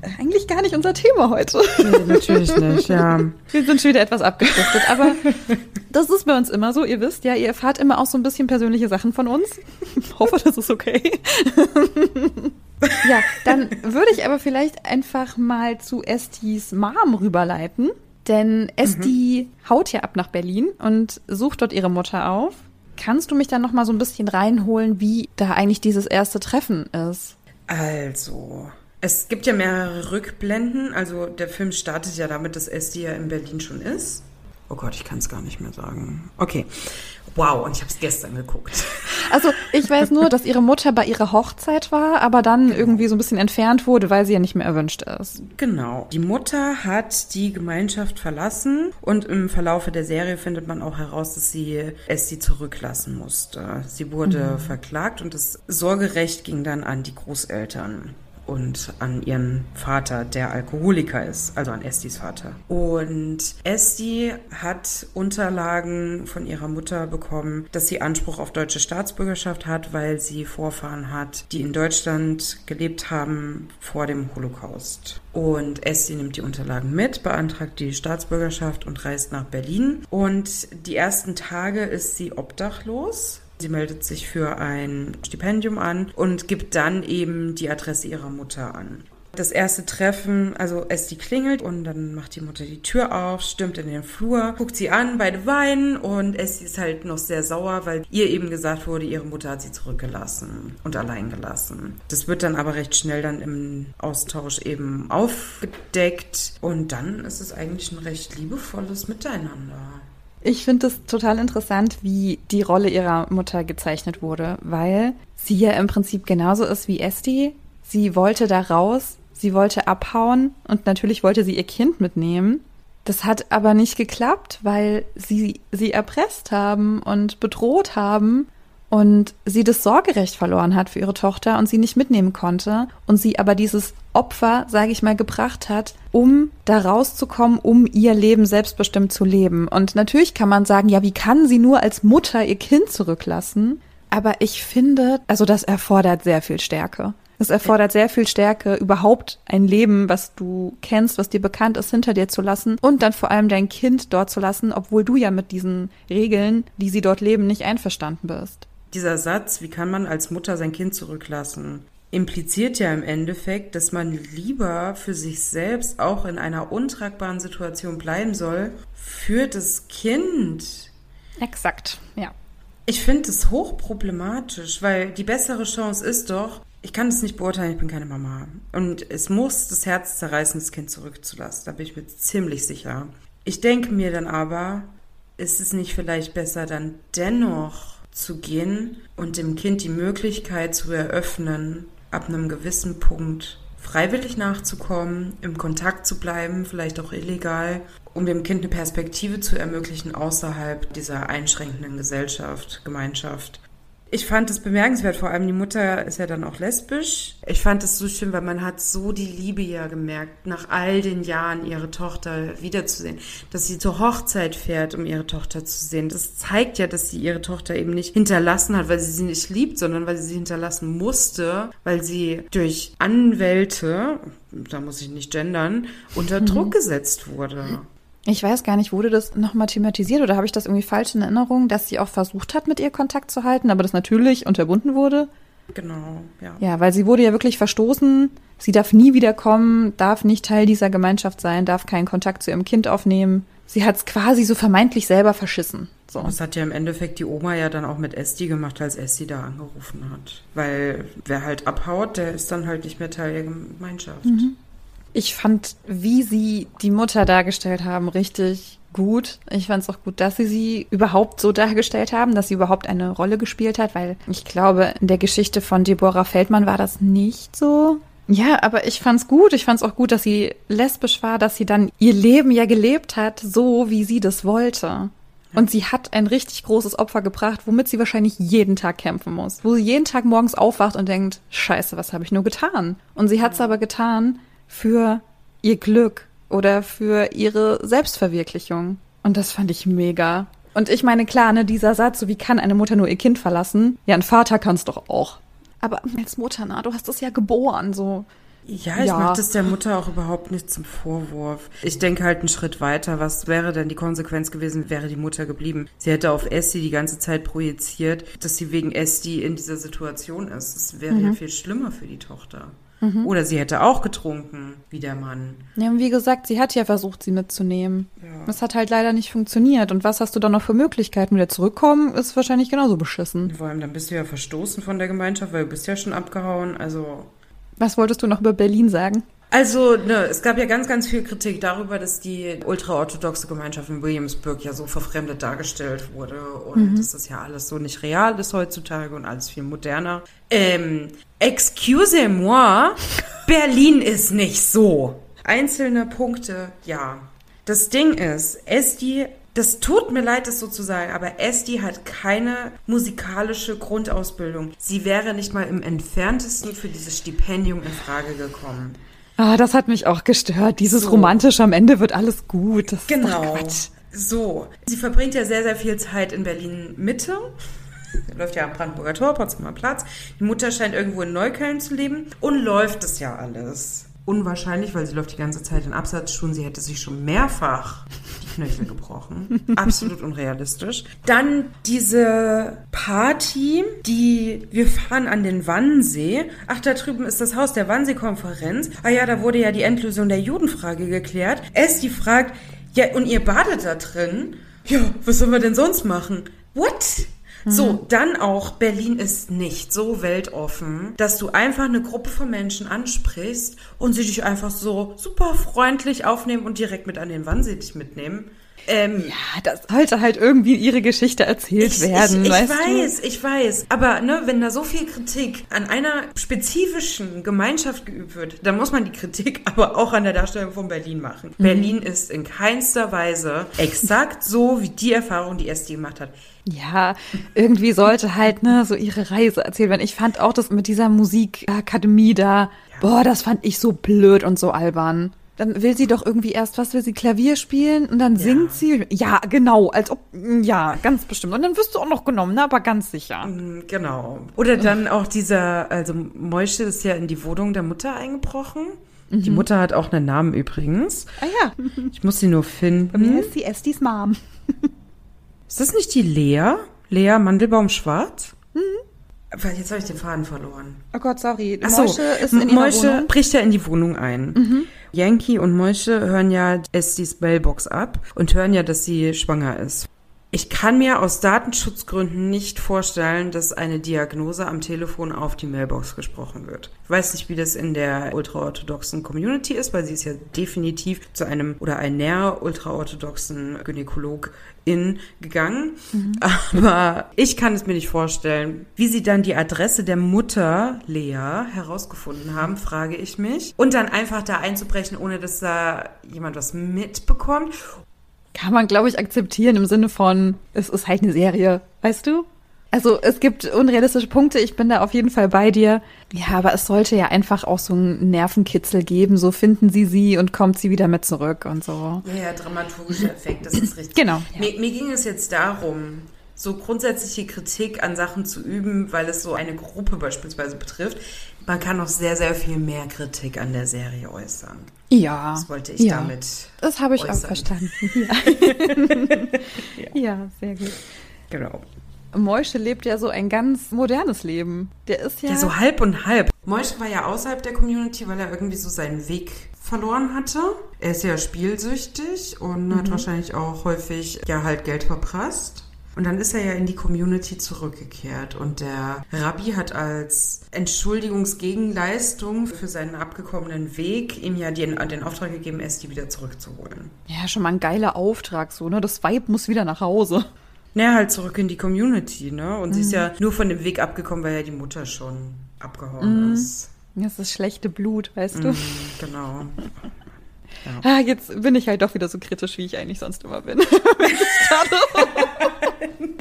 eigentlich gar nicht unser Thema heute. Nee, natürlich nicht, ja. Wir sind schon wieder etwas abgedriftet, aber das ist bei uns immer so. Ihr wisst ja, ihr erfahrt immer auch so ein bisschen persönliche Sachen von uns. Ich hoffe, das ist okay. ja, dann würde ich aber vielleicht einfach mal zu Estis Mom rüberleiten. Denn Esti mhm. haut ja ab nach Berlin und sucht dort ihre Mutter auf. Kannst du mich dann noch mal so ein bisschen reinholen, wie da eigentlich dieses erste Treffen ist? Also, es gibt ja mehrere Rückblenden. Also der Film startet ja damit, dass Esti ja in Berlin schon ist. Oh Gott, ich kann es gar nicht mehr sagen. Okay. Wow, und ich habe es gestern geguckt. Also ich weiß nur, dass ihre Mutter bei ihrer Hochzeit war, aber dann genau. irgendwie so ein bisschen entfernt wurde, weil sie ja nicht mehr erwünscht ist. Genau. Die Mutter hat die Gemeinschaft verlassen und im Verlaufe der Serie findet man auch heraus, dass sie es sie zurücklassen musste. Sie wurde mhm. verklagt und das Sorgerecht ging dann an die Großeltern und an ihren Vater, der Alkoholiker ist, also an Estis Vater. Und Esti hat Unterlagen von ihrer Mutter bekommen, dass sie Anspruch auf deutsche Staatsbürgerschaft hat, weil sie Vorfahren hat, die in Deutschland gelebt haben vor dem Holocaust. Und Esti nimmt die Unterlagen mit, beantragt die Staatsbürgerschaft und reist nach Berlin. Und die ersten Tage ist sie obdachlos Sie meldet sich für ein Stipendium an und gibt dann eben die Adresse ihrer Mutter an. Das erste Treffen, also es die klingelt und dann macht die Mutter die Tür auf, stürmt in den Flur, guckt sie an, beide weinen und Essie ist halt noch sehr sauer, weil ihr eben gesagt wurde, ihre Mutter hat sie zurückgelassen und allein gelassen. Das wird dann aber recht schnell dann im Austausch eben aufgedeckt und dann ist es eigentlich ein recht liebevolles Miteinander. Ich finde es total interessant, wie die Rolle ihrer Mutter gezeichnet wurde, weil sie ja im Prinzip genauso ist wie Esti. Sie wollte da raus, sie wollte abhauen und natürlich wollte sie ihr Kind mitnehmen. Das hat aber nicht geklappt, weil sie sie erpresst haben und bedroht haben und sie das Sorgerecht verloren hat für ihre Tochter und sie nicht mitnehmen konnte und sie aber dieses Opfer, sage ich mal, gebracht hat, um da rauszukommen, um ihr Leben selbstbestimmt zu leben. Und natürlich kann man sagen, ja, wie kann sie nur als Mutter ihr Kind zurücklassen? Aber ich finde, also das erfordert sehr viel Stärke. Es erfordert sehr viel Stärke, überhaupt ein Leben, was du kennst, was dir bekannt ist, hinter dir zu lassen und dann vor allem dein Kind dort zu lassen, obwohl du ja mit diesen Regeln, die sie dort leben, nicht einverstanden bist dieser Satz, wie kann man als Mutter sein Kind zurücklassen, impliziert ja im Endeffekt, dass man lieber für sich selbst auch in einer untragbaren Situation bleiben soll, für das Kind. Exakt, ja. Ich finde es hochproblematisch, weil die bessere Chance ist doch, ich kann es nicht beurteilen, ich bin keine Mama. Und es muss das Herz zerreißen, das Kind zurückzulassen. Da bin ich mir ziemlich sicher. Ich denke mir dann aber, ist es nicht vielleicht besser, dann dennoch zu gehen und dem Kind die Möglichkeit zu eröffnen, ab einem gewissen Punkt freiwillig nachzukommen, im Kontakt zu bleiben, vielleicht auch illegal, um dem Kind eine Perspektive zu ermöglichen außerhalb dieser einschränkenden Gesellschaft, Gemeinschaft. Ich fand es bemerkenswert, vor allem die Mutter ist ja dann auch lesbisch. Ich fand es so schön, weil man hat so die Liebe ja gemerkt, nach all den Jahren ihre Tochter wiederzusehen, dass sie zur Hochzeit fährt, um ihre Tochter zu sehen. Das zeigt ja, dass sie ihre Tochter eben nicht hinterlassen hat, weil sie sie nicht liebt, sondern weil sie sie hinterlassen musste, weil sie durch Anwälte, da muss ich nicht gendern, unter Druck gesetzt wurde. Ich weiß gar nicht, wurde das nochmal thematisiert oder habe ich das irgendwie falsch in Erinnerung, dass sie auch versucht hat, mit ihr Kontakt zu halten, aber das natürlich unterbunden wurde? Genau, ja. Ja, weil sie wurde ja wirklich verstoßen. Sie darf nie wiederkommen, darf nicht Teil dieser Gemeinschaft sein, darf keinen Kontakt zu ihrem Kind aufnehmen. Sie hat es quasi so vermeintlich selber verschissen. So. Das hat ja im Endeffekt die Oma ja dann auch mit Esti gemacht, als Esti da angerufen hat. Weil wer halt abhaut, der ist dann halt nicht mehr Teil der Gemeinschaft. Mhm. Ich fand, wie sie die Mutter dargestellt haben, richtig gut. Ich fand es auch gut, dass sie sie überhaupt so dargestellt haben, dass sie überhaupt eine Rolle gespielt hat, weil ich glaube, in der Geschichte von Deborah Feldmann war das nicht so. Ja, aber ich fand's gut. Ich fand's auch gut, dass sie lesbisch war, dass sie dann ihr Leben ja gelebt hat, so wie sie das wollte. Und sie hat ein richtig großes Opfer gebracht, womit sie wahrscheinlich jeden Tag kämpfen muss. Wo sie jeden Tag morgens aufwacht und denkt, scheiße, was habe ich nur getan? Und sie hat's aber getan, für ihr Glück oder für ihre Selbstverwirklichung. Und das fand ich mega. Und ich meine, klar, ne, dieser Satz, so wie kann eine Mutter nur ihr Kind verlassen? Ja, ein Vater kann's doch auch. Aber als Mutter, na, du hast es ja geboren, so. Ja, ich ja. mache das der Mutter auch überhaupt nicht zum Vorwurf. Ich denke halt einen Schritt weiter. Was wäre denn die Konsequenz gewesen, wäre die Mutter geblieben? Sie hätte auf Esti die ganze Zeit projiziert, dass sie wegen Esti in dieser Situation ist. Das wäre mhm. ja viel schlimmer für die Tochter. Mhm. Oder sie hätte auch getrunken, wie der Mann. Ja, und wie gesagt, sie hat ja versucht, sie mitzunehmen. Ja. Das hat halt leider nicht funktioniert. Und was hast du dann noch für Möglichkeiten? Wieder zurückkommen, ist wahrscheinlich genauso beschissen. Vor allem, dann bist du ja verstoßen von der Gemeinschaft, weil du bist ja schon abgehauen. Also. Was wolltest du noch über Berlin sagen? Also, ne, es gab ja ganz, ganz viel Kritik darüber, dass die ultraorthodoxe Gemeinschaft in Williamsburg ja so verfremdet dargestellt wurde und mhm. dass das ja alles so nicht real ist heutzutage und alles viel moderner. Ähm, excusez-moi, Berlin ist nicht so. Einzelne Punkte, ja. Das Ding ist, Esti das tut mir leid, das so zu sagen, aber Esti hat keine musikalische Grundausbildung. Sie wäre nicht mal im entferntesten für dieses Stipendium in Frage gekommen. Ah, das hat mich auch gestört. Dieses so. romantische am Ende wird alles gut. Das genau. So. Sie verbringt ja sehr, sehr viel Zeit in Berlin Mitte. läuft ja am Brandenburger Tor, Potsdamer Platz. Die Mutter scheint irgendwo in Neukölln zu leben und läuft das ja alles. Unwahrscheinlich, weil sie läuft die ganze Zeit in Absatzschuhen. Sie hätte sich schon mehrfach Knöchel gebrochen. Absolut unrealistisch. Dann diese Party, die wir fahren an den Wannsee. Ach, da drüben ist das Haus der Wannsee-Konferenz. Ah ja, da wurde ja die Endlösung der Judenfrage geklärt. Esti fragt, ja, und ihr badet da drin? Ja, was sollen wir denn sonst machen? What? So, mhm. dann auch, Berlin ist nicht so weltoffen, dass du einfach eine Gruppe von Menschen ansprichst und sie dich einfach so super freundlich aufnehmen und direkt mit an den Wannsee dich mitnehmen. Ähm, ja, das sollte halt irgendwie ihre Geschichte erzählt ich, werden. Ich, ich weißt weiß, du? ich weiß. Aber ne, wenn da so viel Kritik an einer spezifischen Gemeinschaft geübt wird, dann muss man die Kritik aber auch an der Darstellung von Berlin machen. Mhm. Berlin ist in keinster Weise exakt so wie die Erfahrung, die Esti gemacht hat. Ja, irgendwie sollte halt, ne, so ihre Reise erzählt werden. Ich fand auch das mit dieser Musikakademie da, boah, das fand ich so blöd und so albern. Dann will sie doch irgendwie erst, was will sie, Klavier spielen und dann ja. singt sie. Ja, genau, als ob, ja, ganz bestimmt. Und dann wirst du auch noch genommen, ne, aber ganz sicher. Mm, genau. Oder dann auch dieser, also Moische ist ja in die Wohnung der Mutter eingebrochen. Mhm. Die Mutter hat auch einen Namen übrigens. Ah ja. Ich muss sie nur finden. Bei mir ist sie Estis Mom. Ist das nicht die Lea? Lea Mandelbaum Schwarz? Mhm. Jetzt habe ich den Faden verloren. Oh Gott, sorry. Ach so, Moische ist in Moische Wohnung. bricht ja in die Wohnung ein. Mhm. Yankee und Moische hören ja Estis Bellbox ab und hören ja, dass sie schwanger ist. Ich kann mir aus Datenschutzgründen nicht vorstellen, dass eine Diagnose am Telefon auf die Mailbox gesprochen wird. Ich weiß nicht, wie das in der ultraorthodoxen Community ist, weil sie ist ja definitiv zu einem oder einer ultraorthodoxen Gynäkologin gegangen. Mhm. Aber ich kann es mir nicht vorstellen. Wie sie dann die Adresse der Mutter Lea herausgefunden haben, frage ich mich. Und dann einfach da einzubrechen, ohne dass da jemand was mitbekommt kann man, glaube ich, akzeptieren im Sinne von, es ist halt eine Serie, weißt du? Also es gibt unrealistische Punkte, ich bin da auf jeden Fall bei dir. Ja, aber es sollte ja einfach auch so einen Nervenkitzel geben, so finden sie sie und kommt sie wieder mit zurück und so. Ja, ja, dramaturgischer Effekt, das ist richtig. Genau. Ja. Mir, mir ging es jetzt darum, so grundsätzliche Kritik an Sachen zu üben, weil es so eine Gruppe beispielsweise betrifft. Man kann noch sehr, sehr viel mehr Kritik an der Serie äußern. Ja. Das wollte ich ja. damit. Das habe ich äußern. auch verstanden. Ja. ja, sehr gut. Genau. Moische lebt ja so ein ganz modernes Leben. Der ist ja. Ja, so halb und halb. Moische war ja außerhalb der Community, weil er irgendwie so seinen Weg verloren hatte. Er ist ja spielsüchtig und hat wahrscheinlich auch häufig ja halt Geld verprasst. Und dann ist er ja in die Community zurückgekehrt und der Rabbi hat als Entschuldigungsgegenleistung für seinen abgekommenen Weg ihm ja den, den Auftrag gegeben, Esti wieder zurückzuholen. ja, schon mal ein geiler Auftrag, so, ne? Das Weib muss wieder nach Hause. Naja, halt zurück in die Community, ne? Und sie ist ja nur von dem Weg abgekommen, weil ja die Mutter schon abgehauen ist. Das ist schlechte Blut, weißt du? Mhm, genau. Ah, jetzt bin ich halt doch wieder so kritisch, wie ich eigentlich sonst immer bin.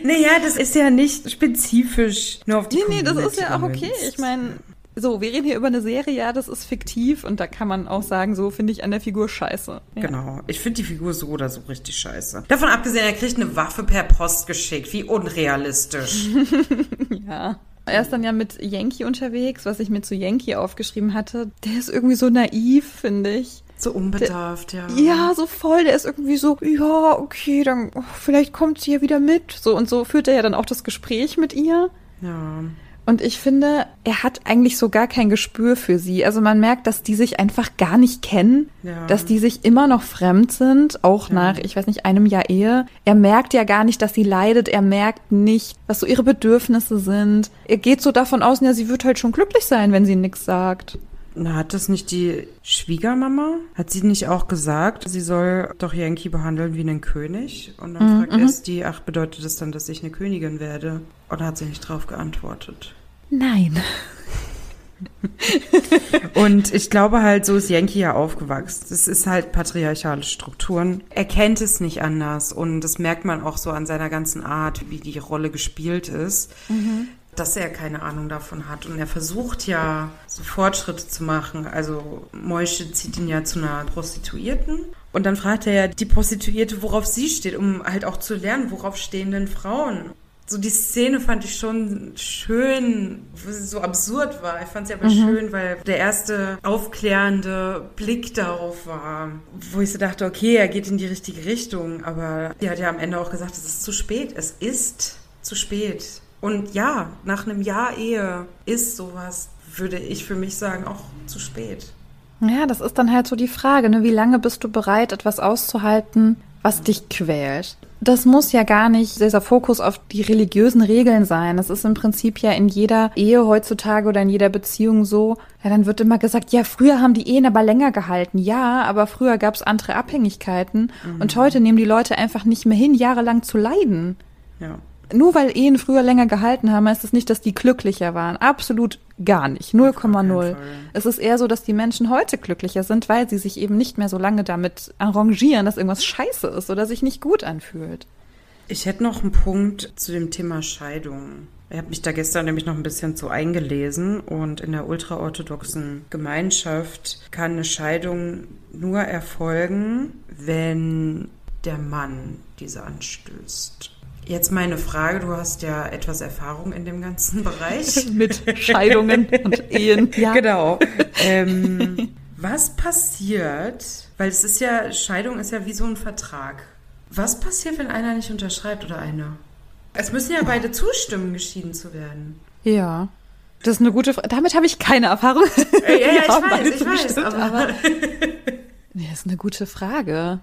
Naja, das ist ja nicht spezifisch nur auf die nee, nee, das ist ja auch okay. Ich meine, so, wir reden hier über eine Serie, ja, das ist fiktiv und da kann man auch sagen, so finde ich an der Figur scheiße. Ja. Genau. Ich finde die Figur so oder so richtig scheiße. Davon abgesehen, er kriegt eine Waffe per Post geschickt. Wie unrealistisch. Ja. Er ist dann ja mit Yankee unterwegs, was ich mir zu Yankee aufgeschrieben hatte. Der ist irgendwie so naiv, finde ich. So unbedarft, ja. Ja, so voll. Der ist irgendwie so, ja, okay, dann oh, vielleicht kommt sie ja wieder mit. So und so führt er ja dann auch das Gespräch mit ihr. Ja. Und ich finde, er hat eigentlich so gar kein Gespür für sie. Also man merkt, dass die sich einfach gar nicht kennen, Ja. dass die sich immer noch fremd sind, auch nach, ich weiß nicht, einem Jahr Ehe. Er merkt ja gar nicht, dass sie leidet. Er merkt nicht, was so ihre Bedürfnisse sind. Er geht so davon aus, ja, sie wird halt schon glücklich sein, wenn sie nichts sagt. Na, hat das nicht die Schwiegermama? Hat sie nicht auch gesagt, sie soll doch Yankee behandeln wie einen König? Und dann fragt Esti, ach, bedeutet das dann, dass ich eine Königin werde? Oder hat sie nicht drauf geantwortet? Nein. Und ich glaube halt, so ist Yankee ja aufgewachsen. Das ist halt patriarchale Strukturen. Er kennt es nicht anders und das merkt man auch so an seiner ganzen Art, wie die Rolle gespielt ist, dass er keine Ahnung davon hat. Und er versucht ja, so Fortschritte zu machen. Also Moische zieht ihn ja zu einer Prostituierten. Und dann fragt er ja die Prostituierte, worauf sie steht, um halt auch zu lernen, worauf stehen denn Frauen. So die Szene fand ich schon schön, wo sie so absurd war. Ich fand sie aber schön, weil der erste aufklärende Blick darauf war, wo ich so dachte, okay, er geht in die richtige Richtung, aber sie hat ja am Ende auch gesagt, es ist zu spät. Es ist zu spät. Und ja, nach einem Jahr Ehe ist sowas, würde ich für mich sagen, auch zu spät. Ja, das ist dann halt so die Frage, ne? wie lange bist du bereit, etwas auszuhalten, was dich quält? Das muss ja gar nicht dieser Fokus auf die religiösen Regeln sein. Das ist im Prinzip ja in jeder Ehe heutzutage oder in jeder Beziehung so. Ja, dann wird immer gesagt, ja, früher haben die Ehen aber länger gehalten. Ja, aber früher gab es andere Abhängigkeiten. Und heute nehmen die Leute einfach nicht mehr hin, jahrelang zu leiden. Ja. Nur weil Ehen früher länger gehalten haben, heißt es nicht, dass die glücklicher waren. Absolut gar nicht. 0,0. Fall. Es ist eher so, dass die Menschen heute glücklicher sind, weil sie sich eben nicht mehr so lange damit arrangieren, dass irgendwas scheiße ist oder sich nicht gut anfühlt. Ich hätte noch einen Punkt zu dem Thema Scheidung. Ich habe mich da gestern nämlich noch ein bisschen zu eingelesen und in der ultraorthodoxen Gemeinschaft kann eine Scheidung nur erfolgen, wenn der Mann diese anstößt. Jetzt meine Frage, du hast ja etwas Erfahrung in dem ganzen Bereich. Mit Scheidungen und Ehen. Ja. Genau. ähm, was passiert, weil es ist ja, Scheidung ist ja wie so ein Vertrag. Was passiert, wenn einer nicht unterschreibt oder eine? Es müssen ja beide zustimmen, geschieden zu werden. Ja. Das ist eine gute Frage. Damit habe ich keine Erfahrung. Äh, ja, ja, ich weiß, ich weiß, zugestimmt, aber- Nee, das ist eine gute Frage.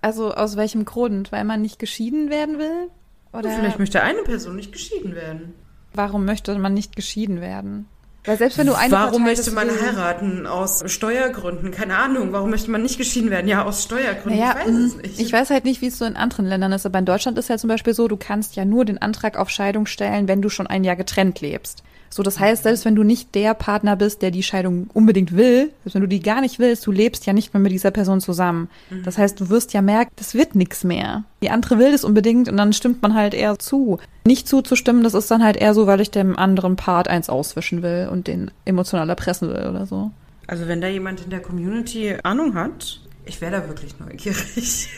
Also aus welchem Grund? Weil man nicht geschieden werden will? Oder Vielleicht möchte eine Person nicht geschieden werden. warum möchte man nicht geschieden werden? Weil selbst wenn du eine Warum Partei möchte man heiraten? Aus Steuergründen? Keine Ahnung. Warum möchte man nicht geschieden werden? Ja, aus Steuergründen. Naja, ich weiß es mh, nicht. ich weiß halt nicht, wie es so in anderen Ländern ist, aber in Deutschland ist ja zum Beispiel so, du kannst ja nur den Antrag auf Scheidung stellen, wenn du schon ein Jahr getrennt lebst. So, das heißt, selbst wenn du nicht der Partner bist, der die Scheidung unbedingt will, selbst wenn du die gar nicht willst, du lebst ja nicht mehr mit dieser Person zusammen. Das heißt, du wirst ja merken, das wird nix mehr. Die andere will das unbedingt und dann stimmt man halt eher zu. Nicht zuzustimmen, das ist dann halt eher so, weil ich dem anderen Part eins auswischen will und den emotional erpressen will oder so. Also wenn da jemand in der Community Ahnung hat, ich wäre da wirklich neugierig.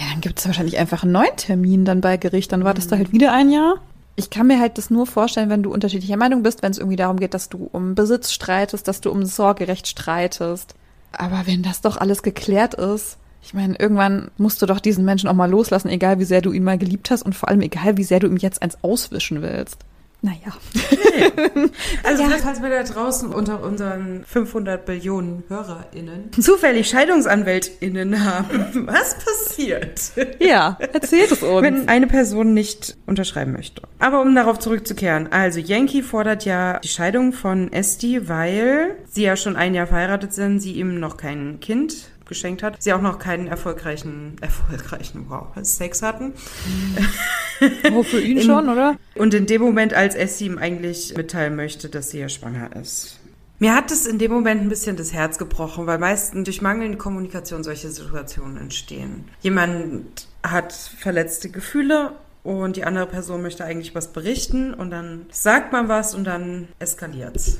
Ja, dann gibt es wahrscheinlich einfach einen neuen Termin dann bei Gericht. Dann wartest mhm. du halt wieder ein Jahr. Ich kann mir halt das nur vorstellen, wenn du unterschiedlicher Meinung bist, wenn es irgendwie darum geht, dass du um Besitz streitest, dass du um Sorgerecht streitest. Aber wenn das doch alles geklärt ist, ich meine, irgendwann musst du doch diesen Menschen auch mal loslassen, egal wie sehr du ihn mal geliebt hast und vor allem egal wie sehr du ihm jetzt eins auswischen willst. Naja. Nee. Also, ja. falls wir da draußen unter unseren 500 Billionen HörerInnen zufällig ScheidungsanwältInnen haben, was passiert? Ja, erzählt es uns. Wenn eine Person nicht unterschreiben möchte. Aber um darauf zurückzukehren, also Yankee fordert ja die Scheidung von Esti, weil sie ja schon ein Jahr verheiratet sind, sie ihm noch kein Kind geschenkt hat. Sie auch noch keinen erfolgreichen, erfolgreichen, wow, Sex hatten. Oh, für ihn in, schon, oder? Und in dem Moment, als Essie ihm eigentlich mitteilen möchte, dass sie ja schwanger ist. Mir hat es in dem Moment ein bisschen das Herz gebrochen, weil meistens durch mangelnde Kommunikation solche Situationen entstehen. Jemand hat verletzte Gefühle und die andere Person möchte eigentlich was berichten und dann sagt man was und dann eskaliert's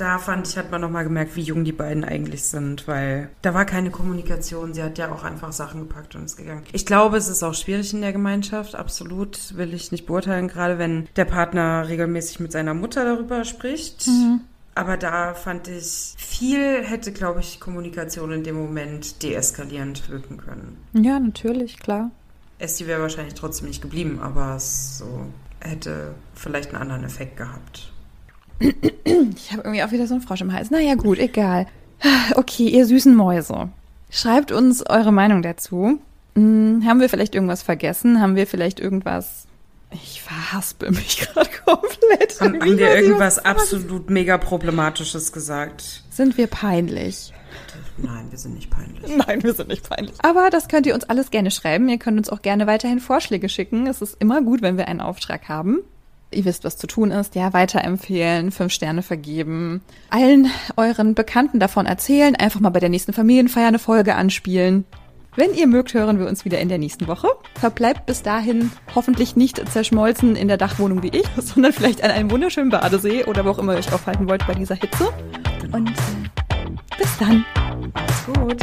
da fand ich, hat man nochmal gemerkt, wie jung die beiden eigentlich sind, weil da war keine Kommunikation. Sie hat ja auch einfach Sachen gepackt und ist gegangen. Ich glaube, es ist auch schwierig in der Gemeinschaft, absolut, will ich nicht beurteilen, gerade wenn der Partner regelmäßig mit seiner Mutter darüber spricht. Mhm. Aber da fand ich, viel hätte, glaube ich, Kommunikation in dem Moment deeskalierend wirken können. Ja, natürlich, klar. Esti wäre wahrscheinlich trotzdem nicht geblieben, aber es so hätte vielleicht einen anderen Effekt gehabt. Ich habe irgendwie auch wieder so einen Frosch im Hals. Naja, gut, egal. Okay, ihr süßen Mäuse. Schreibt uns eure Meinung dazu. Hm, haben wir vielleicht irgendwas vergessen? Haben wir vielleicht irgendwas. Ich verhaspel mich gerade komplett. Haben, haben wir irgendwas absolut mega Problematisches gesagt? Sind wir peinlich? Nein, wir sind nicht peinlich. Nein, wir sind nicht peinlich. Aber das könnt ihr uns alles gerne schreiben. Ihr könnt uns auch gerne weiterhin Vorschläge schicken. Es ist immer gut, wenn wir einen Auftrag haben. Ihr wisst, was zu tun ist. Ja, weiterempfehlen, fünf Sterne vergeben, allen euren Bekannten davon erzählen, einfach mal bei der nächsten Familienfeier eine Folge anspielen. Wenn ihr mögt, hören wir uns wieder in der nächsten Woche. Verbleibt bis dahin hoffentlich nicht zerschmolzen in der Dachwohnung wie ich, sondern vielleicht an einem wunderschönen Badesee oder wo auch immer ihr euch aufhalten wollt bei dieser Hitze. Und äh, bis dann. Macht's gut.